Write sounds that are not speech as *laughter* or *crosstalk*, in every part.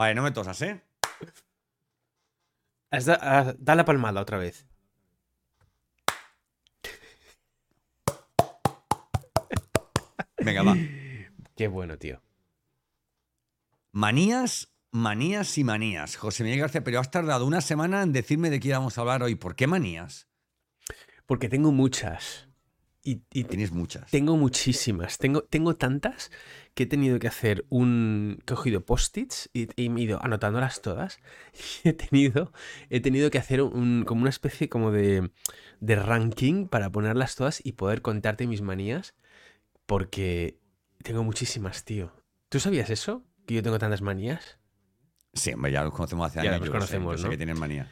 Vale, no me tosas, ¿eh? Da la palmada otra vez. Venga, va. Qué bueno, tío. Manías, manías y manías. José Miguel García, pero has tardado una semana en decirme de qué íbamos a hablar hoy. ¿Por qué manías? Porque tengo muchas. Y, y Tienes muchas. tengo muchísimas. Tengo, tengo tantas que he tenido que hacer un. que he cogido post-its y, y he ido anotándolas todas. Y *laughs* he tenido, he tenido que hacer un, como una especie como de, de ranking para ponerlas todas y poder contarte mis manías. Porque tengo muchísimas, tío. ¿Tú sabías eso? Que yo tengo tantas manías. Sí, hombre, ya los conocemos hace Ya años. los yo lo sé, conocemos, sé ¿no? que tienen manía.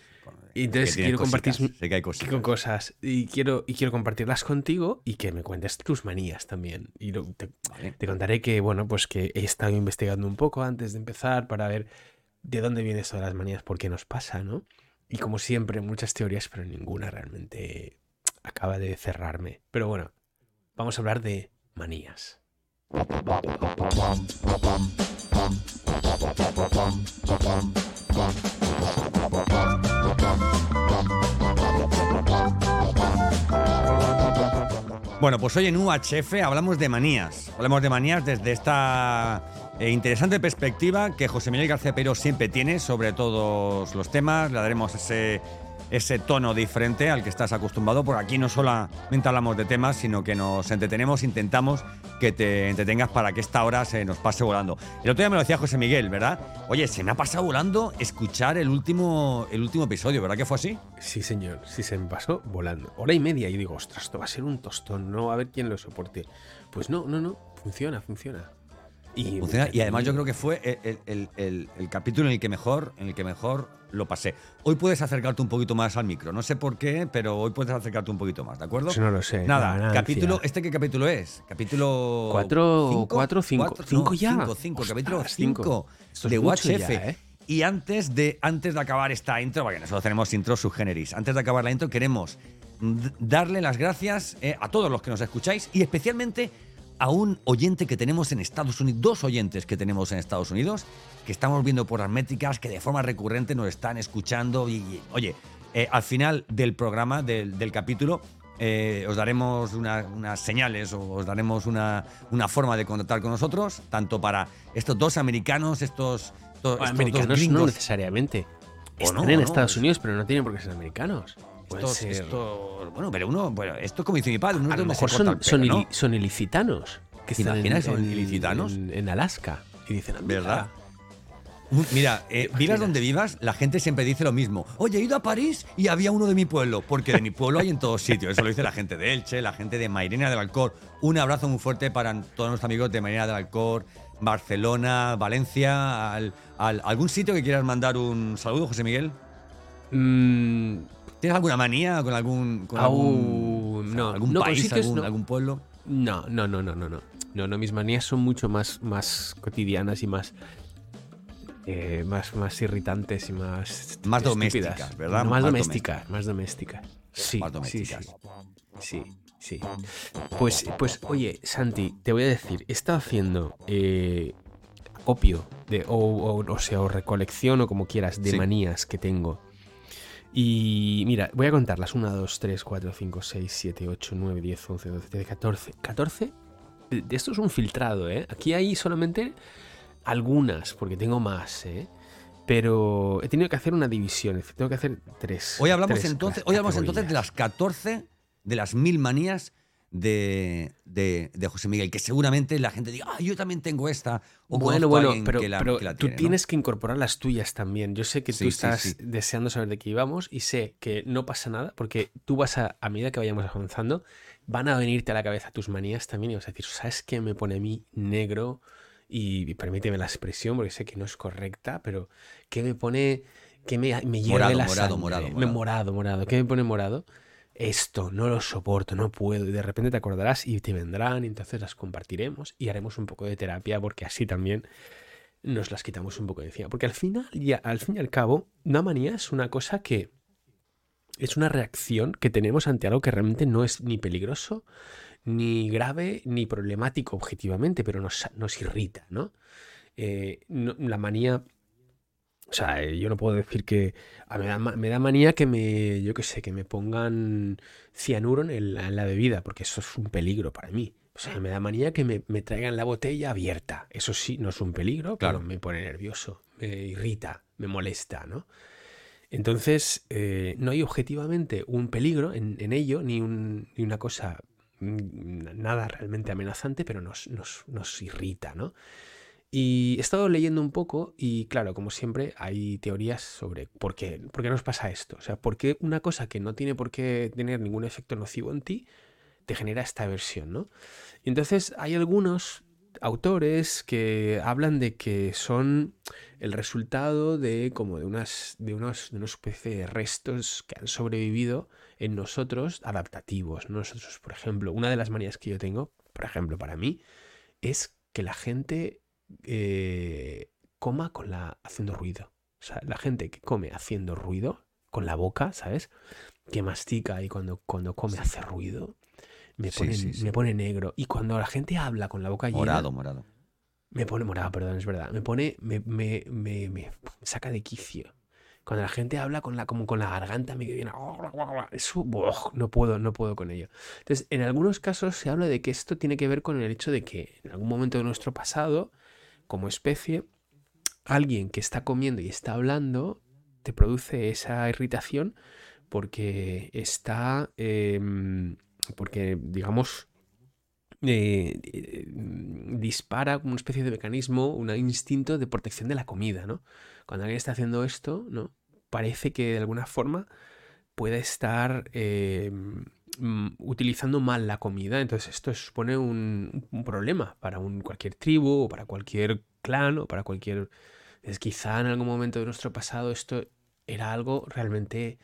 Y entonces quiero compartir Sé que hay que cositas. con cosas. Y quiero y quiero compartirlas contigo y que me cuentes tus manías también. Y lo- te, Vale. te contaré que bueno pues que he estado investigando un poco antes de empezar para ver de dónde viene esto de las manías por qué nos pasa no y como siempre muchas teorías pero ninguna realmente acaba de cerrarme. Pero bueno vamos a hablar de manías Bueno, pues hoy en UHF hablamos de manías. Hablamos de manías desde esta eh, interesante perspectiva que José Miguel García Peiro siempre tiene sobre todos los temas. Le daremos ese, ese tono diferente al que estás acostumbrado, porque aquí no solamente hablamos de temas, sino que nos entretenemos, intentamos que te entretengas para que esta hora se nos pase volando. El otro día me lo decía José Miguel, ¿verdad? Oye, se me ha pasado volando escuchar el último, el último episodio, ¿verdad que fue así? sí señor sí se me pasó volando hora y media y digo ostras esto va a ser un tostón no a ver quién lo soporte pues no no no funciona funciona y, Funciona, y además yo creo que fue el, el- el- el- el capítulo en el que mejor, en el que mejor lo pasé. Hoy puedes acercarte un poquito más al micro, no sé por qué, pero hoy puedes acercarte un poquito más, ¿de acuerdo? Eso no lo sé. Nada, capítulo, ¿este qué capítulo es? Capítulo Cuatro- cinco? cuatro, cinco. Cuatro, Cinco no, ya. Cinco, cinco, Ostras, capítulo cinco. 5 Esto es de ya, ¿eh? Y antes de, antes de acabar esta intro, porque nosotros tenemos intro subgéneris, antes de acabar la intro queremos darle las gracias eh, a todos los que nos escucháis y especialmente a un oyente que tenemos en Estados Unidos, dos oyentes que tenemos en Estados Unidos, que estamos viendo por las métricas, que de forma recurrente nos están escuchando y, y, oye, eh, al final del programa, del, del capítulo, eh, os daremos una- unas señales o os daremos una, una forma de contactar con nosotros, tanto para estos dos americanos, estos, to- estos dos americanos no necesariamente. Están no, en no, Estados es- Unidos, pero no tienen por qué ser americanos. Estos, ser- estos- bueno, pero uno, bueno, esto es como dice mi padre, uno a de lo los mejor son, son, ilicitanos. Que ¿Te están en, imaginas? ¿Son ilicitanos? En, en Alaska. Y dicen, "Amiga, ¿Verdad? Un- Mira, eh, imaginas? vivas donde vivas, la gente siempre dice lo mismo. Oye, he ido a París y había uno de mi pueblo, porque de mi pueblo hay en todos sitios. Eso lo dice la gente de Elche, la gente de Mairena del Alcor. Un abrazo muy fuerte para todos nuestros amigos de Mairena del Alcor, Barcelona, Valencia, al- al- algún sitio que quieras mandar un saludo, José Miguel. mm, ¿Tienes alguna manía con algún, con algún, no, algún no, país, sitios algún, no. algún pueblo? No, no, no, no, no, no. No, no, mis manías son mucho más, más cotidianas y más, eh, más, más irritantes y más Más domésticas, ¿verdad? Más domésticas, más domésticas. Sí, Más sí, domésticas. sí, sí, sí. Pues, pues, oye, Santi, te voy a decir, he estado haciendo eh, opio de, o, o, o sea, o recolección o como quieras de Sí. manías que tengo. Y mira, voy a contarlas. 1, 2, 3, 4, 5, 6, 7, 8, 9, 10, 11, 12, 13, 14. 14. De de esto es un filtrado, ¿eh? Aquí hay solamente algunas, porque tengo más, ¿eh? Pero he tenido que hacer una división. Tengo que hacer tres. Hoy hablamos tres entonces, hoy hablamos entonces de las 14 de las mil manías de, de, de José Miguel, que seguramente la gente diga, ah, yo también tengo esta. O Bueno, bueno, pero, que la, pero que la tú tienes que incorporar las tuyas también. Yo sé que Sí, tú estás sí. deseando saber de qué íbamos y sé que no pasa nada porque tú vas a, a medida que vayamos avanzando, van a venirte a la cabeza tus manías también y vas a decir, ¿sabes qué me pone a mí negro? Y, y permíteme la expresión porque sé que no es correcta, pero ¿qué me pone, qué me, me Morado, la morado, sangre? morado, Me- morado. morado, morado. ¿Qué me pone morado? Esto, no lo soporto, no puedo. Y de repente te acordarás y te vendrán, y entonces las compartiremos y haremos un poco de terapia porque así también nos las quitamos un poco de encima. Porque al final, y al fin y al cabo, una manía es una cosa que es una reacción que tenemos ante algo que realmente no es ni peligroso, ni grave, ni problemático objetivamente, pero nos, nos irrita, ¿no? Eh, no- La manía O sea, yo no puedo decir que. me, da, me da manía que me. Yo qué sé, que me pongan cianuro en, la bebida, porque eso es un peligro para mí. O sea, me da manía que me, traigan la botella abierta. Eso sí, no es un peligro, claro. me pone nervioso, me irrita, me molesta, ¿no? Entonces, eh, no hay objetivamente un peligro en, ello, ni, ni, una cosa, mm, nada realmente amenazante, pero nos, nos, nos irrita, ¿no? Y he estado leyendo un poco y claro, como siempre, hay teorías sobre por qué, por qué nos pasa esto. O sea, por qué una cosa que no tiene por qué tener ningún efecto nocivo en ti te genera esta aversión, ¿no? Y entonces hay algunos autores que hablan de que son el resultado de como de unas de unos de una especie de restos que han sobrevivido en nosotros adaptativos. Nosotros, por ejemplo, una de las manías que yo tengo, por ejemplo, para mí, es que la gente eh, coma con la haciendo ruido. O sea, la gente que come haciendo ruido con la boca, ¿sabes? Que mastica y cuando, cuando come hace ruido, me pone, me pone negro. Y cuando la gente habla con la boca llena... Morado, morado. Me pone morado, perdón, es verdad. Me pone, me, me, me, saca de quicio. Cuando la gente habla con la, como con la garganta, me viene. Eso, no puedo, no puedo con ello. Entonces, en algunos casos se habla de que esto tiene que ver con el hecho de que en algún momento de nuestro pasado como especie, alguien que está comiendo y está hablando te produce esa irritación porque está, em, porque digamos, eh, eh, dispara una especie de mecanismo, un instinto de protección de la comida, ¿no? Cuando alguien está haciendo esto, ¿no? Parece que de alguna forma puede estar em, Mm, utilizando mal la comida. Entonces esto supone un, problema para un, cualquier tribu o para cualquier clan o para cualquier... Es quizá en algún momento de nuestro pasado esto era algo realmente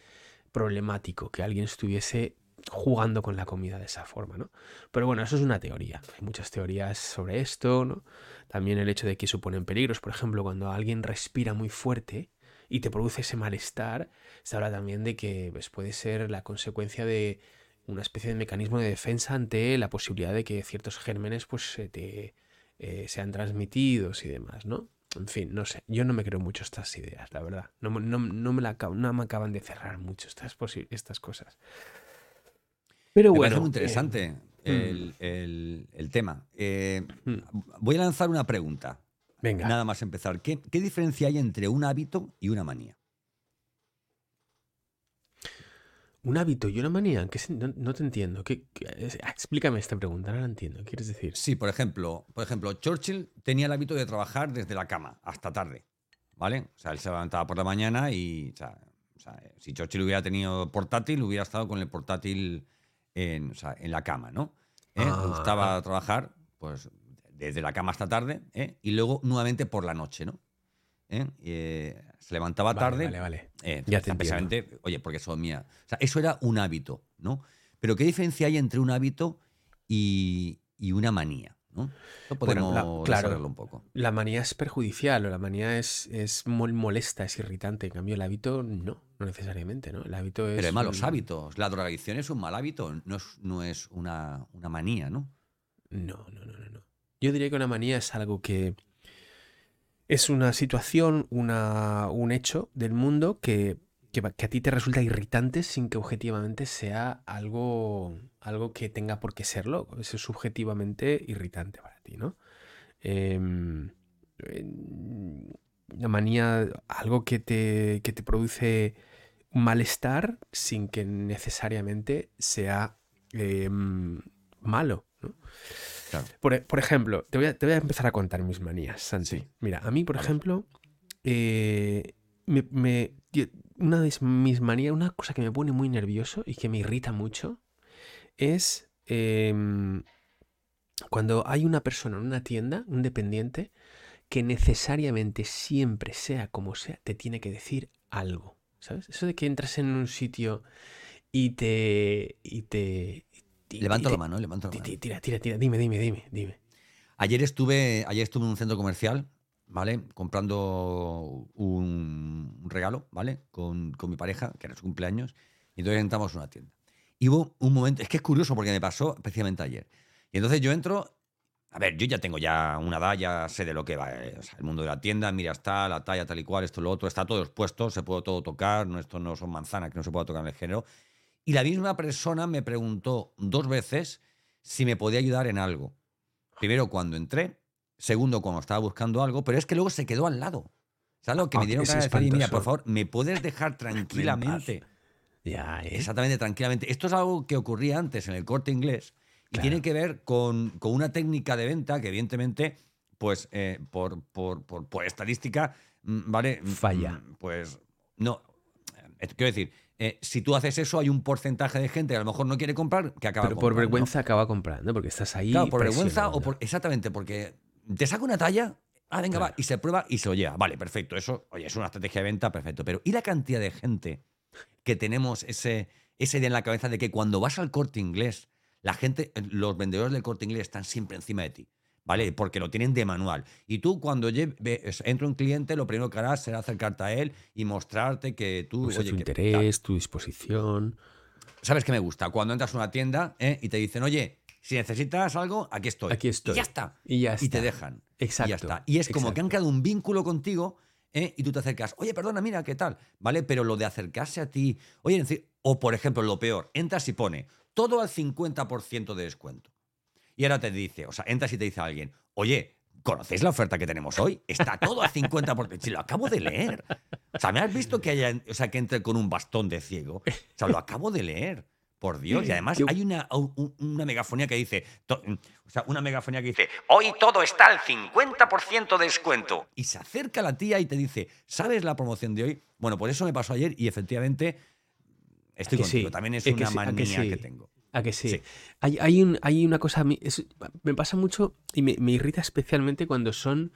problemático, que alguien estuviese jugando con la comida de esa forma, ¿no? Pero bueno, eso es una teoría. Hay muchas teorías sobre esto, ¿no? También el hecho de que suponen peligros. Por ejemplo, cuando alguien respira muy fuerte y te produce ese malestar, se habla también de que pues, puede ser la consecuencia de una especie de mecanismo de defensa ante la posibilidad de que ciertos gérmenes pues te, eh, sean transmitidos y demás, ¿no? En fin, no sé, yo no me creo mucho estas ideas, la verdad. No, me, la, no me acaban de cerrar mucho estas, estas cosas. Pero me bueno. muy interesante eh, mm. el, tema. Eh, mm. Voy a lanzar una pregunta. Venga. Nada más empezar. ¿Qué, ¿Qué diferencia hay entre un hábito y una manía? Un hábito y una manía, que no, te entiendo. ¿Qué, ah, explícame esta pregunta, no la entiendo. ¿Qué quieres decir? Sí, por ejemplo, por ejemplo, Churchill tenía el hábito de trabajar desde la cama hasta tarde. ¿Vale? O sea, él se levantaba por la mañana y. O sea, si Churchill hubiera tenido portátil, hubiera estado con el portátil en, la cama, ¿no? ¿Eh? Le ah, gustaba ah. trabajar, pues, desde la cama hasta tarde, ¿eh? y luego nuevamente por la noche, ¿no? ¿Eh? Eh, se levantaba tarde. Vale, vale. Eh, ya te oye, porque eso mía. O sea, eso era un hábito, ¿no? Pero ¿qué diferencia hay entre un hábito y, una manía? ¿no? podemos claro, un poco. La manía es perjudicial o la manía es, es molesta, es irritante. En cambio, el hábito no, no necesariamente, ¿no? El hábito es. Pero hay malos hábitos. La drogadicción es un mal hábito, no es, no es una, una manía, ¿no? No, no, no, no, no. Yo diría que una manía es algo que es una situación, un hecho del mundo que, a ti te resulta irritante sin que objetivamente sea algo, algo que tenga por qué serlo. Es subjetivamente irritante para ti, ¿no? Em, una manía, algo que te, que te produce malestar sin que necesariamente sea em, malo. ¿No? Por, ejemplo, te voy, a, empezar a contar mis manías, Santi. Mira, a mí, por ejemplo, eh, una de mis manías, una cosa que me pone muy nervioso y que me irrita mucho, es em, cuando hay una persona en una tienda, un dependiente, que necesariamente siempre sea como sea, te tiene que decir algo. ¿Sabes? Eso de que entras en un sitio y te, y te, Levanto la mano, levanto la mano. Tira, tira, tira, dime, dime, dime, dime. Ayer estuve, ayer estuve en un centro comercial, ¿vale? Comprando un regalo, ¿vale? Con, mi pareja, que era su cumpleaños, y entonces entramos a una tienda. Y hubo un momento, es que es curioso porque me pasó especialmente ayer. Y entonces yo entro, A ver, yo ya tengo ya una edad, ya sé de lo que va. eh, o sea, el mundo de la tienda, mira, está la talla tal y cual, esto, lo otro, está todo expuesto, se puede todo tocar, no, esto no son manzanas que no se pueda tocar en el género. Y la misma persona me preguntó dos veces si me podía ayudar en algo. Primero cuando entré, segundo cuando estaba buscando algo, pero es que luego se quedó al lado. ¿Sabes lo que Ah, me dieron es ganas de decir? Mira, por favor, ¿me puedes dejar *laughs* tranquilamente? Ya, ¿eh? Exactamente, tranquilamente. Esto es algo que ocurría antes en el corte inglés y Claro. tiene que ver con, con una técnica de venta que, evidentemente, pues eh, por, por, por- por estadística, mm, ¿vale? Mm, Falla. mm, Pues no. Eh, Quiero decir, eh, si tú haces eso, hay un porcentaje de gente que a lo mejor no quiere comprar que acaba Pero por comprando. vergüenza acaba comprando, porque estás ahí. Claro, por vergüenza o por. Exactamente, porque te saca una talla. Ah, venga, va, y se prueba y se lo lleva. Vale, perfecto. Eso, oye, es una estrategia de venta, perfecto. Pero, ¿y la cantidad de gente que tenemos ese, esa idea en la cabeza de que cuando vas al corte inglés, la gente, los vendedores del corte inglés están siempre encima de ti? ¿Vale? Porque lo tienen de manual. Y tú, cuando entra un cliente, lo primero que harás será acercarte a él y mostrarte que tú. Oye, tu que- tal. interés, tu disposición. ¿Sabes qué me gusta? Cuando entras a una tienda ¿eh? y te dicen, oye, si necesitas algo, aquí estoy. Aquí estoy. Y ya está. Y ya Y te está. dejan. Exacto. Y ya está. Y es como que han creado un vínculo contigo ¿eh? y tú te acercas. Oye, perdona, mira, ¿qué tal? ¿Vale? Pero lo de acercarse a ti. Oye, o por ejemplo, lo peor, entras y pone todo al 50% de descuento. Y ahora te dice, o sea, entras y te dice a alguien, oye, ¿conocéis la oferta que tenemos hoy? Está todo al 50%. Si lo acabo de leer. O sea, ¿me has visto que haya, o sea, que entre con un bastón de ciego? O sea, lo acabo de leer. Por Dios. Y además hay una, un- una megafonía que dice, to- o sea, una megafonía que dice, hoy todo está al 50% de descuento. Y se acerca la tía y te dice, ¿sabes la promoción de hoy? Bueno, por eso me pasó ayer y efectivamente estoy ¿A contigo. sí? También es ¿A que una sí? ¿A que manía que, sí? tengo. ¿A que sí? Hay, hay, un- hay una cosa, es- me pasa mucho y me, irrita especialmente cuando son,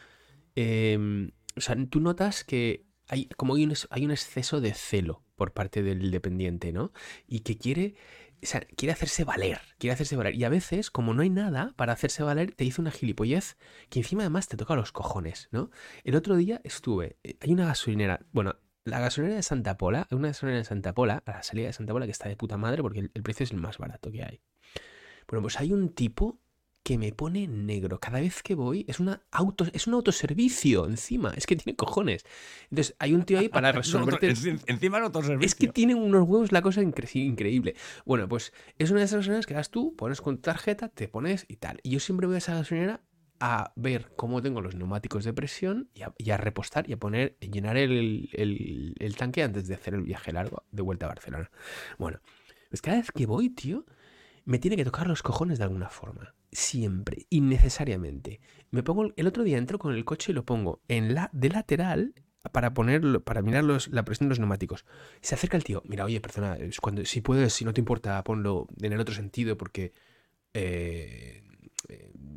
eh, o sea, tú notas que hay como hay un, hay un exceso de celo por parte del dependiente, ¿no? Y que quiere, o sea, quiere hacerse valer, quiere hacerse valer. Y a veces, como no hay nada para hacerse valer, te dice una gilipollez que encima además te toca los cojones, ¿no? El otro día estuve, eh, hay una gasolinera, bueno, la gasolinera de Santa Pola, hay una gasolinera de Santa Pola, a la salida de Santa Pola que está de puta madre porque el, el precio es el más barato que hay. Bueno, pues hay un tipo que me pone negro. Cada vez que voy es una auto, es un autoservicio encima. Es que tiene cojones. Entonces hay un tío ahí para *laughs* resolverte. Es- encima en otro servicio. Es que tiene unos huevos la cosa incre- increíble. Bueno, pues es una de esas gasolineras que das tú, pones con tu tarjeta, te pones y tal. Y yo siempre voy a esa gasolinera a ver cómo tengo los neumáticos de presión y a, repostar y a poner, llenar el, tanque antes de hacer el viaje largo de vuelta a Barcelona. Bueno, pues cada vez que voy, tío, me tiene que tocar los cojones de alguna forma. Siempre, innecesariamente. Me pongo, el otro día entro con el coche y lo pongo en la de lateral para ponerlo, para mirar los- la presión de los neumáticos. Se acerca el tío, mira, oye, perdona, es cuando, si puedes, si no te importa, ponlo en el otro sentido porque eh,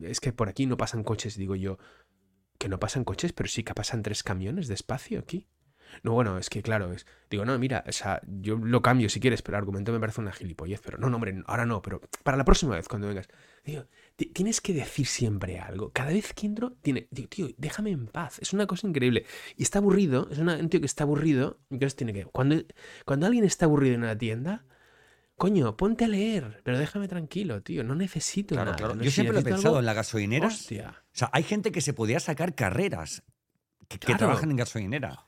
es que por aquí no pasan coches, digo yo. Que no pasan coches, pero sí que pasan tres camiones de espacio aquí. No, bueno, es que claro, es. Digo, no, mira, o sea, yo lo cambio si quieres, pero el argumento me parece una gilipollez. Pero no, no, hombre, ahora no, pero para la próxima vez cuando vengas. Digo, ti- tienes que decir siempre algo. Cada vez que entro, tiene. Digo, tío, déjame en paz. Es una cosa increíble. Y está aburrido, es un tío que está aburrido. Entonces tiene que. Cuando, cuando alguien está aburrido en una tienda. Coño, ponte a leer, pero déjame tranquilo, tío. No necesito Claro, nada. claro. ¿no? Yo Si siempre lo he pensado algo, en las gasolineras. Hostia. O sea, hay gente que se podía sacar carreras que, trabajan en gasolinera.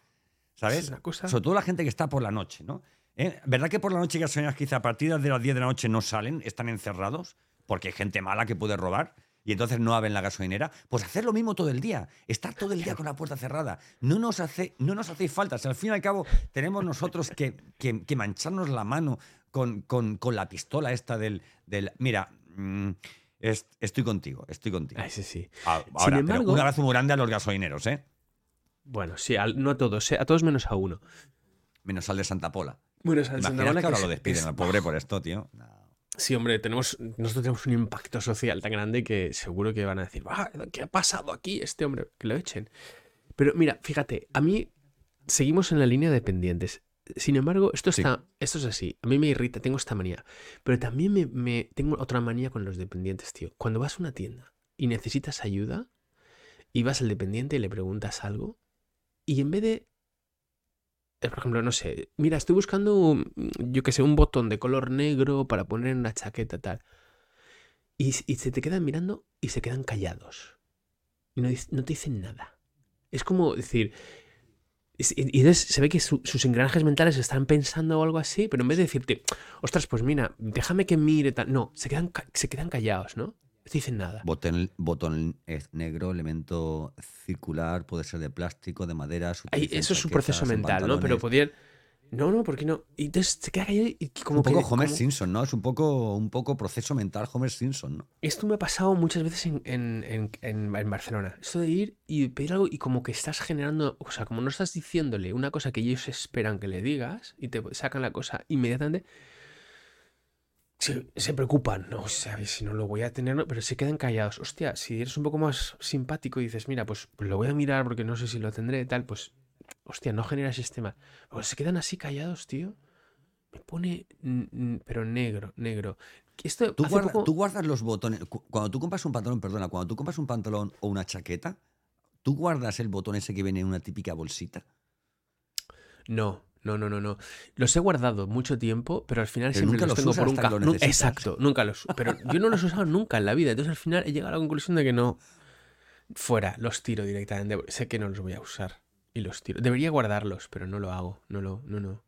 ¿Sabes? Cosa- Sobre todo la gente que está por la noche, ¿no? ¿Eh? ¿Verdad que por la noche gasolineras quizá a partir de las 10 de la noche no salen, están encerrados? Porque hay gente mala que puede robar y entonces no abren la gasolinera. Pues hacer lo mismo todo el día. Estar todo el día con la puerta cerrada. No nos, hace, no nos hacéis falta. Si al fin y al cabo tenemos nosotros que, que- que mancharnos la mano con, con- con la pistola esta del... del mira, mm, es- estoy contigo, estoy contigo. Ah, ese sí. Ah, Ahora, pero embargo- un abrazo muy grande a los gasolineros, ¿eh? Bueno, sí, al- no a todos, eh, a todos menos a uno. Menos al de Santa Pola. Bueno, Imaginas que ahora lo despiden al pobre por esto, tío. No. Sí, hombre, tenemos, nosotros tenemos un impacto social tan grande que seguro que van a decir, "Ah, ¿qué ha pasado aquí este hombre? Que lo echen. Pero mira, fíjate, a mí seguimos en la línea de pendientes. Sin embargo, esto, Sí. está, esto es así. A mí me irrita, tengo esta manía. Pero también me, me- tengo otra manía con los dependientes, tío. Cuando vas a una tienda y necesitas ayuda y vas al dependiente y le preguntas algo y en vez de eh, por ejemplo, no sé, mira, estoy buscando, yo que sé, un botón de color negro para poner en una chaqueta tal. y, y se te quedan mirando y se quedan callados. Y no, no te dicen nada. Es como decir. Y entonces se ve que su- sus engranajes mentales están pensando o algo así, pero en vez de decirte, ostras, pues mira, déjame que mire tal. No, se quedan, se quedan callados, ¿no? No te dicen nada. Botón, botón es negro, elemento circular, puede ser de plástico, de madera. en eso es un chaquetas, proceso en mental, ¿no? Pero podían. No, no, ¿por qué no? Y entonces se queda callado y como un poco que. Homer como- Simpson, ¿no? Es un poco, un poco proceso mental Homer Simpson, ¿no? Esto me ha pasado muchas veces en, en- en- en- Barcelona. Esto de ir y pedir algo y como que estás generando, o sea, como no estás diciéndole una cosa que ellos esperan que le digas y te sacan la cosa inmediatamente, se, se preocupan, no sabes si no lo voy a tener, pero se quedan callados. Hostia, si eres un poco más simpático y dices, mira, pues lo voy a mirar porque no sé si lo tendré, tal, pues, hostia, no genera sistema. Pero se quedan así callados, tío. Me pone, pero negro, negro. Esto ¿Tú, hace guarda- poco- tú guardas los botones. cu- Cuando tú compras un pantalón, perdona, cuando tú compras un pantalón o una chaqueta, ¿tú guardas el botón ese que viene en una típica bolsita? No, no, no, no, no. Los he guardado mucho tiempo, pero al final Pero siempre nunca los tengo por un cajón. Exacto, nunca los. Pero yo no los he usado nunca en la vida. Entonces al final he llegado a la conclusión de que no. Fuera, los tiro directamente. Sé que no los voy a usar y los tiro. Debería guardarlos, pero no lo hago. No lo, no, no.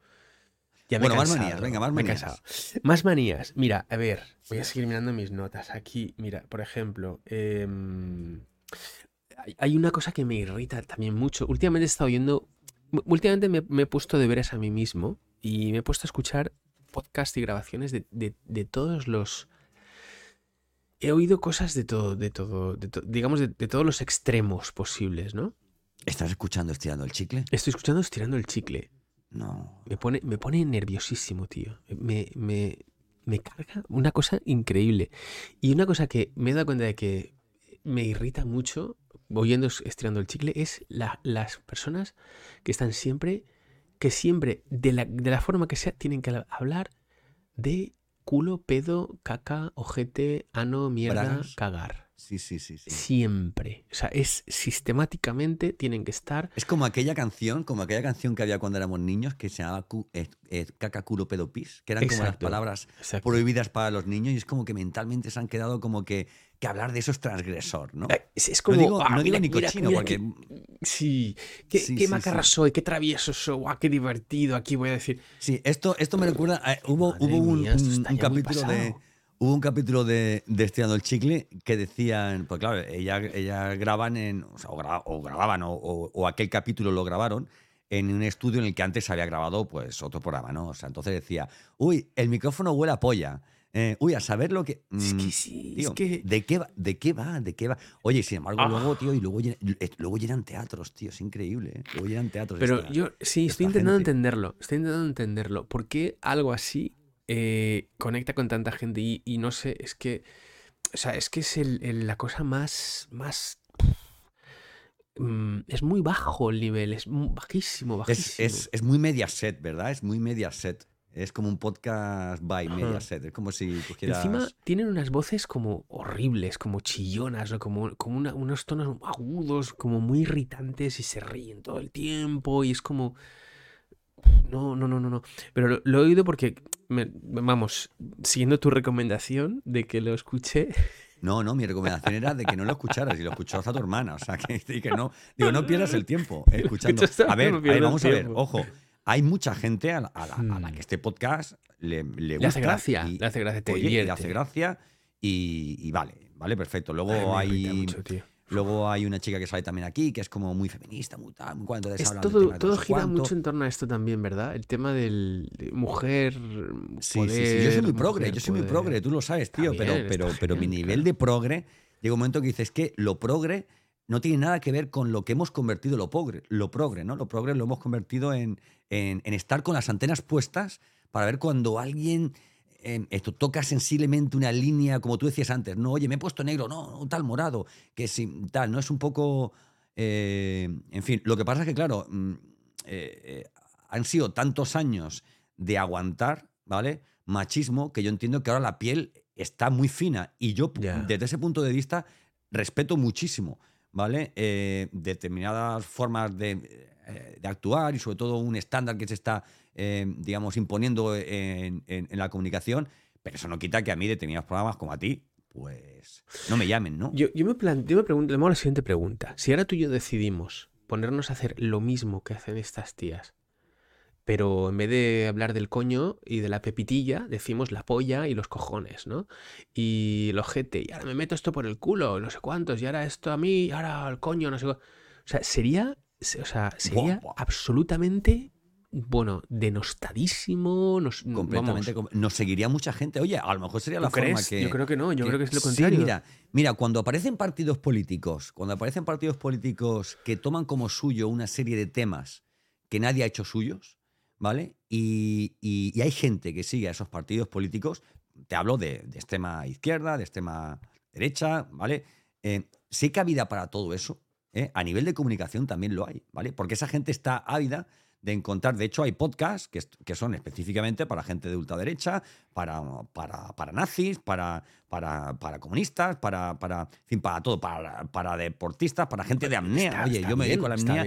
Ya me he Bueno, más cansado, manías, venga, más me he manías. cansado. Más manías. Mira, a ver, voy a seguir mirando mis notas. Aquí, mira, por ejemplo, em, hay- una cosa que me irrita también mucho. Últimamente he estado oyendo, últimamente me, me he puesto deberes a mí mismo y me he puesto a escuchar podcasts y grabaciones de, de- de todos los... He oído cosas de todo, de todo, de to- digamos, de, de todos los extremos posibles, ¿no? ¿Estás escuchando estirando el chicle? Estoy escuchando estirando el chicle. No. Me pone, me pone nerviosísimo, tío. Me, me, me carga una cosa increíble. Y una cosa que me he dado cuenta de que me irrita mucho, oyendo estirando el chicle, es la- las personas que están siempre, que siempre, de la, de la forma que sea, tienen que hablar de culo, pedo, caca, ojete, ano, mierda, Bragas. cagar. Sí, sí, sí, sí. Siempre. O sea, es sistemáticamente, tienen que estar Es como aquella canción, como aquella canción que había cuando éramos niños que se llamaba cu- eh, eh, caca, culo, pedo, pis, que eran como las palabras Exacto. prohibidas para los niños y es como que mentalmente se han quedado como que, que hablar de eso es transgresor, ¿no? Eh, Es, es como. no digo, "Ah, no digo mira, ni mira, cochino, mira porque sí, qué, Sí, qué sí, macarra soy, qué travieso soy, guau, qué divertido. Aquí voy a decir. Sí, esto, esto me recuerda. a- hubo, hubo un, mía, capítulo de. Hubo un capítulo de, de Estirando el Chicle que decían, pues claro, ella, ella graban en, o, sea, o, gra- o grababan, o, o- aquel capítulo lo grabaron en un estudio en el que antes había grabado pues otro programa, ¿no? O sea, entonces decía, uy, el micrófono huele a polla. eh, uy, a saber lo que. Es mm, que sí, es tío, que- ¿de qué va? ¿De qué va? ¿De qué va? Oye, sin embargo, Ah. luego, tío, y luego, llenan- eh, luego llenan teatros, tío, es increíble, ¿eh? Luego llenan teatros. Pero esta- yo sí, estoy intentando gente. entenderlo. Estoy intentando entenderlo. ¿Por qué algo así eh, conecta con tanta gente? Y, y no sé, es que. O sea, es que es el- el- la cosa más. más mm, es muy bajo el nivel, es bajísimo, Es, bajísimo. es, es muy Mediaset, ¿verdad? Es muy Mediaset. Es como un podcast by Ajá. Mediaset. Es como si cogieras... Encima tienen unas voces como horribles, como chillonas, como, como una- unos tonos agudos, como muy irritantes y se ríen todo el tiempo y es como... No, no, no, no, no. Pero lo, lo he oído porque, me- vamos, siguiendo tu recomendación de que lo escuché, No, no, mi recomendación era de que no lo escucharas y lo escuchó hasta tu hermana. O sea, que, *laughs* que no... Digo, no pierdas el tiempo escuchando. escuchaste, A ver, a ver, vamos a ver, ojo. Hay mucha gente a la, a la- a la Hmm. que este podcast le, le le hace gusta gracia, y- le hace gracia, te oye, le hace gracia y, y vale, vale, perfecto. Luego Ay, hay... mucho, tío. Luego hay una chica que sale también aquí, que es como muy feminista, muy tal, muy cuanto. Es todo, todo gira mucho en torno a esto también, ¿verdad? El tema del de mujer, Sí, poder, sí, sí. Yo soy muy progre, mujer, yo soy muy poder. progre, tú lo sabes, tío. Pero, pero, pero mi nivel claro. de progre, llega un momento que dices que lo progre no tiene nada que ver con lo que hemos convertido lo progre, lo progre, ¿no? Lo progre lo hemos convertido en, en, en estar con las antenas puestas para ver cuando alguien eh, esto toca sensiblemente una línea, como tú decías antes, no, oye, me he puesto negro, no, no, tal morado, que sí, tal, no es un poco. eh, en fin, lo que pasa es que, claro, mm, eh, eh, han sido tantos años de aguantar, ¿vale? Machismo, que yo entiendo que ahora la piel está muy fina. Y yo, desde ese punto de vista, respeto muchísimo, ¿vale? Eh, determinadas formas de, eh, de actuar y sobre todo un estándar que se está, eh, digamos, imponiendo en, en- la comunicación. Pero eso no quita que a mí determinados programas como a ti, pues no me llamen, ¿no? Yo, yo me, plan- yo me pregunto, le hago la siguiente pregunta. Si ahora tú y yo decidimos ponernos a hacer lo mismo que hacen estas tías, pero en vez de hablar del coño y de la pepitilla, decimos la polla y los cojones, ¿no? Y el ojete, y ahora me meto esto por el culo, no sé cuántos, y ahora esto a mí, y ahora el coño, no sé cuántos. O sea, sería, se- o sea, sería absolutamente, bueno, denostadísimo, nos, Completamente. vamos, Nos seguiría mucha gente. Oye, a lo mejor sería la ¿Tú forma crees? que. Yo creo que no, yo creo que es lo sí, contrario. mira, mira, cuando aparecen partidos políticos, cuando aparecen partidos políticos que toman como suyo una serie de temas que nadie ha hecho suyos, ¿vale? Y, y- y hay gente que sigue a esos partidos políticos, te hablo de, de extrema izquierda, de extrema derecha, ¿vale? Eh, sí que cabida para todo eso. ¿eh? A nivel de comunicación también lo hay, ¿vale? Porque esa gente está ávida de encontrar, de hecho hay podcasts que, que son específicamente para gente de ultraderecha, para, para, para nazis, para, para, para comunistas, para, para, en fin, para todo, para, para deportistas, para gente de apnea. Oye, yo me dedico a la apnea.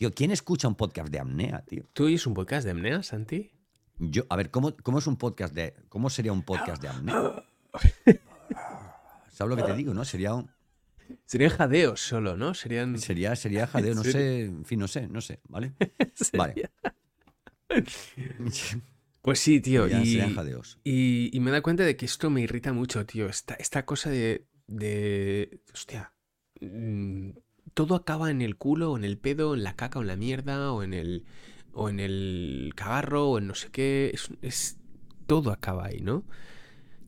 Tío, ¿quién escucha un podcast de apnea, tío? ¿Tú oyes un podcast de apnea, Santi? Yo, a ver, ¿cómo, ¿cómo es un podcast de. ¿Cómo sería un podcast de apnea? *laughs* ¿Sabes lo que te digo, no? Sería un. Serían jadeos solo, ¿no? Serían. Sería, sería *laughs* jadeo, no sé, en fin, no sé, no sé, ¿vale? *laughs* Vale. Pues sí, tío. Serían- y, serían jadeos. y, y me da cuenta de que esto me irrita mucho, tío. Esta, esta cosa de, de. Hostia. Todo acaba en el culo, o en el pedo, o en la caca, o en la mierda, o en el. O en el cagarro, o en no sé qué. Es, es- todo acaba ahí, ¿no?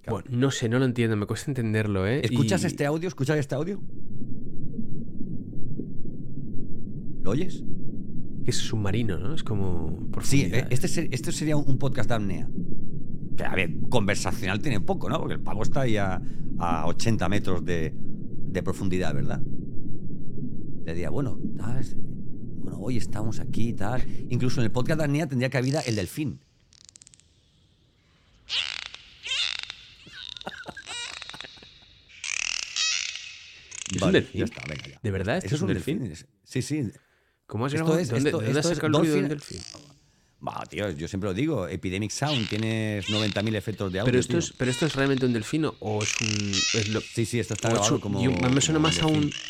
Claro. Bueno, no sé, no lo entiendo, me cuesta entenderlo, ¿eh? ¿Escuchas Y- este audio? ¿Escuchas este audio? ¿Lo oyes? Es submarino, ¿no? Es como. Sí, eh, este, ser- este sería un podcast de apnea. Que, a ver, conversacional tiene poco, ¿no? Porque el pavo está ahí a, a 80 metros de, de profundidad, ¿verdad? Le diría, bueno, tal, es- bueno, hoy estamos aquí y tal. Incluso en el podcast de apnea tendría cabida el delfín. un Vale, delfín? Ya está, venga ya. ¿De verdad? ¿Esto Eso es un delfín? es- Sí, sí. ¿Cómo has Esto es- ¿Dónde, esto- ¿de dónde has esto es sacado el un delfín? Bah, tío, yo siempre lo digo, Epidemic Sound, tienes 90.000 efectos de audio. Pero esto, tío. es, ¿Pero esto es realmente un delfín o- es un. es lo- Sí, sí, esto está es grabado un- como. yo- me suena como más a un, delfín.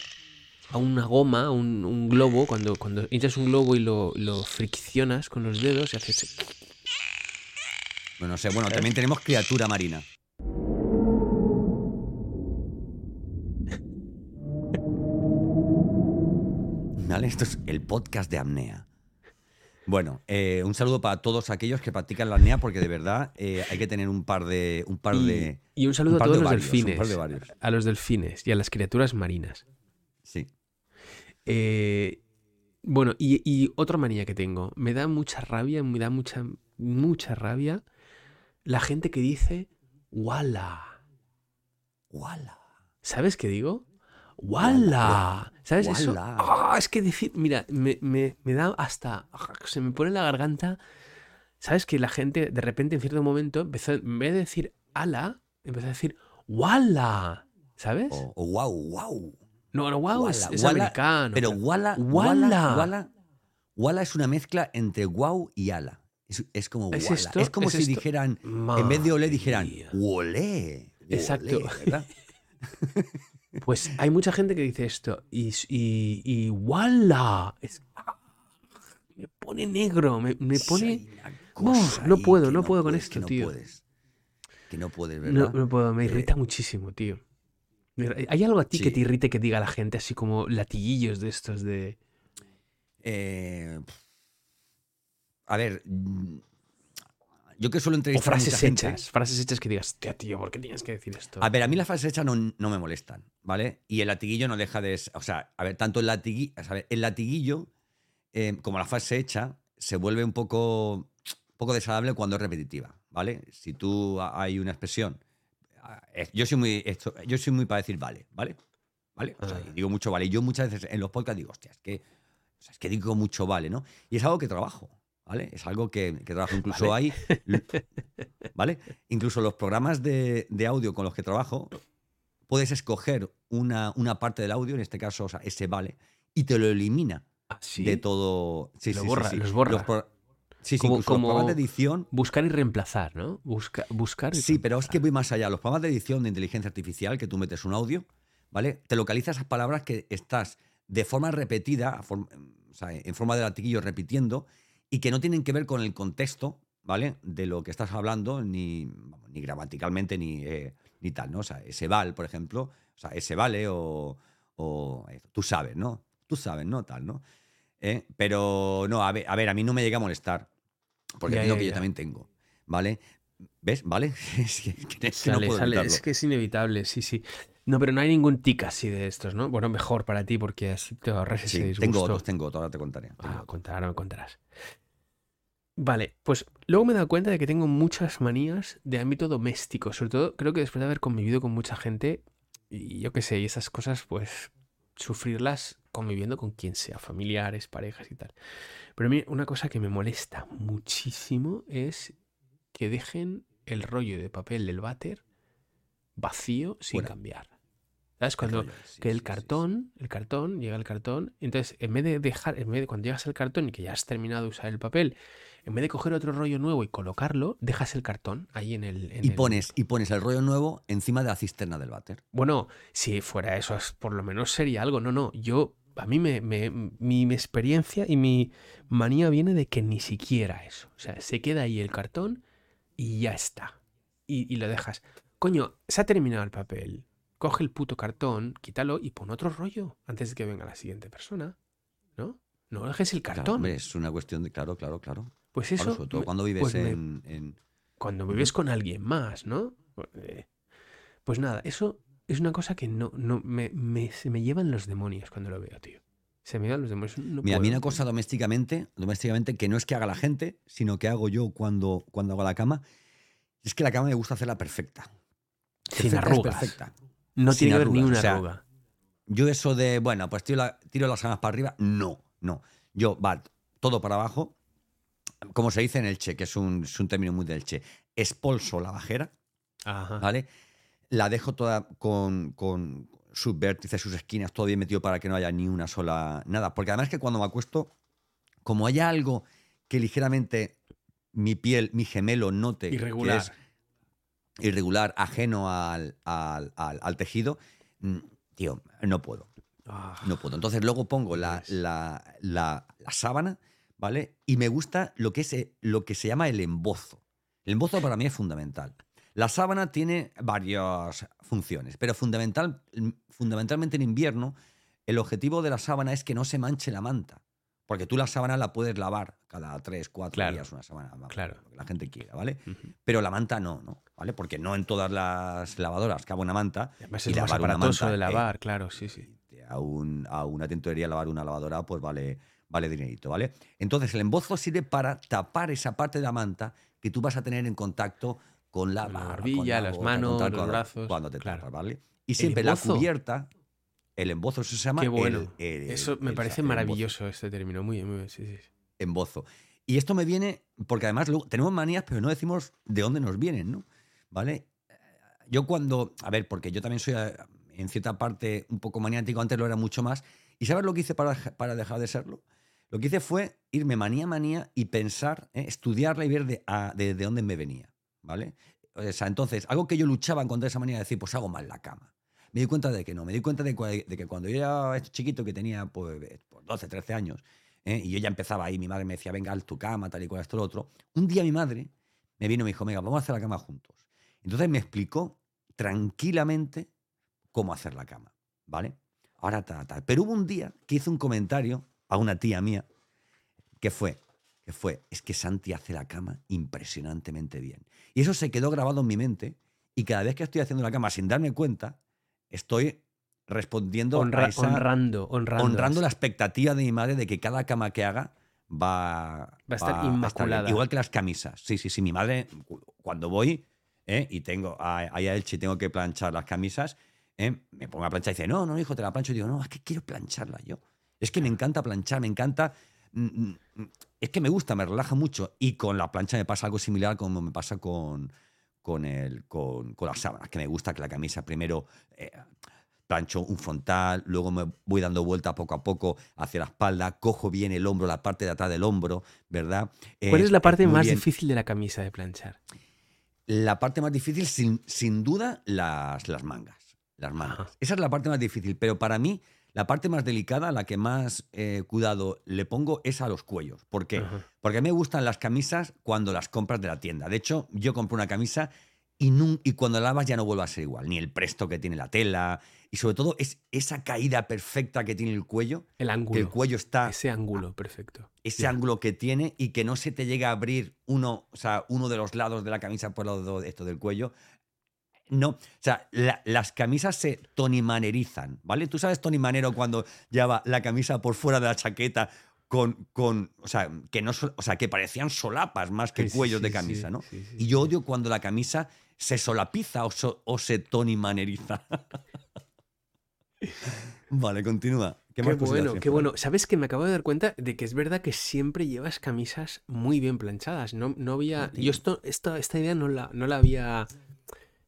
A una goma, a un, un globo, cuando, cuando hinchas un globo y lo, lo friccionas con los dedos y haces. Bueno, no sé, bueno, también tenemos criatura marina. *laughs* ¿Vale? Esto es el podcast de apnea. Bueno, eh, un saludo para todos aquellos que practican la apnea, porque de verdad eh, hay que tener un par de. Un par Y, de y un saludo un a todos los delfines. A los delfines y a las criaturas marinas. Eh, bueno, y, y otra manía que tengo. Me da mucha rabia, me da mucha, mucha rabia la gente que dice ¡Wala! ¡Wala! ¿Sabes qué digo? ¡Wala! ¿Sabes eso? Ah, es que decir, mira, me, me- me da hasta. Se me pone en la garganta. ¿Sabes que la gente de repente en cierto momento empezó, en vez de decir ala, empezó a decir ¡Wala! ¿Sabes? O, o wow, wow. No, no, wow, es, americano. Pero Wala. Wala, Wala, Wala es una mezcla entre wow y ala. Es, es como ¿Es Wala. esto? Es como ¿Es si esto? dijeran, en vez de olé, dijeran Madre mía. olé. Exacto. *laughs* Pues hay mucha gente que dice esto y, y. Es- me pone negro, me, pone... no puedo, no puedo con esto, que no tío. Puedes, que no puedes, ¿verdad? no puedo, me Eh, irrita muchísimo, tío. ¿Hay algo a ti que te irrite que diga la gente así como latiguillos de estos de... Eh, a ver, mm, yo que suelo O entrevistar a mucha frases gente- hechas, frases hechas que digas, tío, tío, ¿por qué tienes que decir esto? A ver, a mí las frases hechas no, no me molestan, ¿vale? Y el latiguillo no deja de... O sea, a ver, tanto el latiguillo... el latiguillo eh, como la frase hecha se vuelve un poco, un poco desagradable cuando es repetitiva, ¿vale? Si tú ha- hay una expresión... eh, Yo soy muy, esto- yo soy muy para decir vale, ¿vale? ¿Vale? O sea, Ah. y digo mucho vale. Y yo muchas veces en los podcasts digo, hostia, es que, o sea, es que digo mucho vale, ¿no? Y es algo que trabajo, ¿vale? Es algo que, que trabajo. Incluso Vale. hay... *laughs* ¿Vale? Incluso los programas de, de audio con los que trabajo, puedes escoger una, una parte del audio, en este caso, o sea, ese vale, y te lo elimina Ah, ¿sí? de todo. Sí, Lo sí, borra, sí. los borra. Sí, sí, como, los programas de edición. buscar y reemplazar, ¿no? Busca, buscar y Sí, pero es que voy más allá. Los programas de edición de inteligencia artificial, que tú metes un audio, ¿vale? Te localiza esas palabras que estás de forma repetida, form- o sea, en forma de latiguillo repitiendo, y que no tienen que ver con el contexto, ¿vale? De lo que estás hablando, ni, ni gramaticalmente, ni, eh, ni tal, ¿no? O sea, ese val, por ejemplo, o sea, ese vale o, o tú sabes, ¿no? Tú sabes, ¿no? Tal, ¿no? Eh, Pero no, a ver, a ver, a mí no me llega a molestar, porque Ya, es ya, que yo también tengo, ¿vale? ¿Ves? ¿Vale? *laughs* Es que, es que- no Sale, puedo sale. evitarlo. Es que es inevitable, sí, sí. No, pero no hay ningún tic así de estos, ¿no? Bueno, mejor para ti porque así te ahorras ese Sí, disgusto. tengo otros, tengo otros, ahora te contaré. tengo Ah, otros. contar, ahora me contarás. Vale, pues luego me he dado cuenta de que tengo muchas manías de ámbito doméstico. Sobre todo, creo que después de haber convivido con mucha gente, y yo qué sé, y esas cosas, pues sufrirlas conviviendo con quien sea, familiares, parejas y tal. Pero a mí una cosa que me molesta muchísimo es que dejen el rollo de papel del váter vacío sin cambiar. ¿Sabes? Cuando, sí, que el sí, sí. cartón, el cartón, llega el cartón, entonces en vez de dejar, en vez de cuando llegas al cartón y que ya has terminado de usar el papel, en vez de coger otro rollo nuevo y colocarlo, dejas el cartón ahí en el... en Y el- pones, y pones el rollo nuevo encima de la cisterna del váter. Bueno, si fuera eso, es- por lo menos sería algo. No, no, yo, a mí me, me- mi, mi experiencia y mi manía viene de que ni siquiera eso. O sea, se queda ahí el cartón y ya está. Y, y lo dejas. Coño, se ha terminado el papel. Coge el puto cartón, quítalo y pon otro rollo antes de que venga la siguiente persona. ¿No? No dejes el Claro, cartón. hombre, es una cuestión de. Claro, claro, claro. pues Claro, eso. sobre todo me- cuando vives pues me- en, cuando vives con alguien más, ¿no? Eh, Pues nada, eso es una cosa que no, no me, me- se me llevan los demonios cuando lo veo, tío. Se me llevan los demonios. no Mira, a mí una cosa domésticamente, domésticamente, que no es que haga la gente, sino que hago yo cuando, cuando hago la cama, es que la cama me gusta hacerla perfecta. Sin Perfecta es arrugas. perfecta. No sin tiene que haber ni una o sea, arruga. Yo eso de, bueno, pues tiro, la- tiro las sábanas para arriba, no, no. Yo, va, todo para abajo, como se dice en el Che, que es un, es un término muy del Che, expulso la bajera, Ajá. ¿vale? La dejo toda con, con sus vértices, sus esquinas, todo bien metido para que no haya ni una sola nada. Porque además que cuando me acuesto, como haya algo que ligeramente mi piel, mi gemelo note Irregular. que es irregular, ajeno al, al- al- al tejido, mm, tío, no puedo. Ah, No puedo. Entonces luego pongo la, la- la- la sábana, ¿vale? Y me gusta lo que, es, eh, lo que se llama el embozo. El embozo para mí es fundamental. La sábana tiene varias funciones, pero fundamental, fundamentalmente en invierno, el objetivo de la sábana es que no se manche la manta. Porque tú la sábana la puedes lavar cada tres, cuatro Claro. días, una sábana, Claro. lo que la gente quiera, ¿vale? Pero la manta no, ¿no? ¿Vale? Porque no en todas las lavadoras cabe una manta. Además y es lavar una aparatoso manta, de eh, lavar, claro, sí, sí. a, un- a una tintorería lavar una lavadora, pues vale, vale dinerito, ¿vale? Entonces el embozo sirve para tapar esa parte de la manta que tú vas a tener en contacto con la Con la barba, barbilla, con la las boca, manos, con tal, los cuando- brazos, Cuando te claro. tapas, ¿vale? Y siempre la cubierta, el embozo, eso se llama Qué bueno. el- Eso me el- parece maravilloso este término. Muy, muy, sí, sí. sí. embozo. Y esto me viene, porque además luego tenemos manías, pero no decimos de dónde nos vienen, ¿no? ¿Vale? Yo cuando, a ver, porque yo también soy eh, en cierta parte un poco maniático, antes lo era mucho más, ¿y sabes lo que hice para, para dejar de serlo? Lo que hice fue irme manía a manía y pensar, ¿eh? estudiarla y ver de, a- de, de dónde me venía, ¿vale? O sea, entonces, algo que yo luchaba contra esa manía de decir, pues hago mal la cama. Me di cuenta de que no, me di cuenta de, que cuando yo era chiquito, que tenía pues, pues 12, 13 años, ¿eh? y yo ya empezaba ahí, mi madre me decía, venga, haz tu cama, tal y cual, esto, lo otro. Un día mi madre me vino y me dijo, venga, vamos a hacer la cama juntos. Entonces me explicó tranquilamente cómo hacer la cama, ¿vale? Ahora tal, tal. Pero hubo un día que hizo un comentario a una tía mía que fue, que fue, es que Santi hace la cama impresionantemente bien. Y eso se quedó grabado en mi mente y cada vez que estoy haciendo la cama sin darme cuenta, estoy respondiendo Honra- a esa, honrando, honrando. honrando la expectativa de mi madre de que cada cama que haga va, Va a estar inmaculada. Igual que las camisas. Sí, sí, sí. Mi madre, cu- cuando voy ¿eh? y tengo a- a Elche y tengo que planchar las camisas, ¿eh? me pongo a planchar y dice, no, no, hijo, te la plancho. Y digo, no, es que quiero plancharla yo. Es que me encanta planchar, me encanta. Mm, mm, mm, Es que me gusta, me relaja mucho. Y con la plancha me pasa algo similar como me pasa con, con, el, con, con las sábanas, que me gusta que la camisa primero. eh, plancho un frontal, luego me voy dando vuelta poco a poco hacia la espalda, cojo bien el hombro, la parte de atrás del hombro, ¿verdad? ¿Cuál es la parte más difícil de la camisa de planchar? La parte más difícil, sin, sin duda, las, las mangas. Las mangas. Esa es la parte más difícil, pero para mí la parte más delicada, la que más eh, cuidado le pongo, es a los cuellos. ¿Por qué? Porque a mí me gustan las camisas cuando las compras de la tienda. De hecho, yo compro una camisa y, y cuando la lavas ya no vuelve a ser igual. Ni el presto que tiene la tela. Y sobre todo es esa caída perfecta que tiene el cuello. El ángulo. Que el cuello está. Ese ángulo perfecto. Ese ángulo que tiene y que no se te llega a abrir uno, o sea, uno de los lados de la camisa por el lado de esto del cuello. No, o sea, las camisas se tonimanerizan, ¿vale? Tú sabes Tony Manero cuando lleva la camisa por fuera de la chaqueta con, con o sea, que no, o sea, que parecían solapas más que cuellos de camisa, ¿no? y yo odio cuando la camisa se solapiza o, se tonimaneriza. *laughs* vale, continúa. Qué, bueno, qué bueno. Sabes que me acabo de dar cuenta de que es verdad que siempre llevas camisas muy bien planchadas. No, no había. Yo esto, esta, esta idea no la, no la había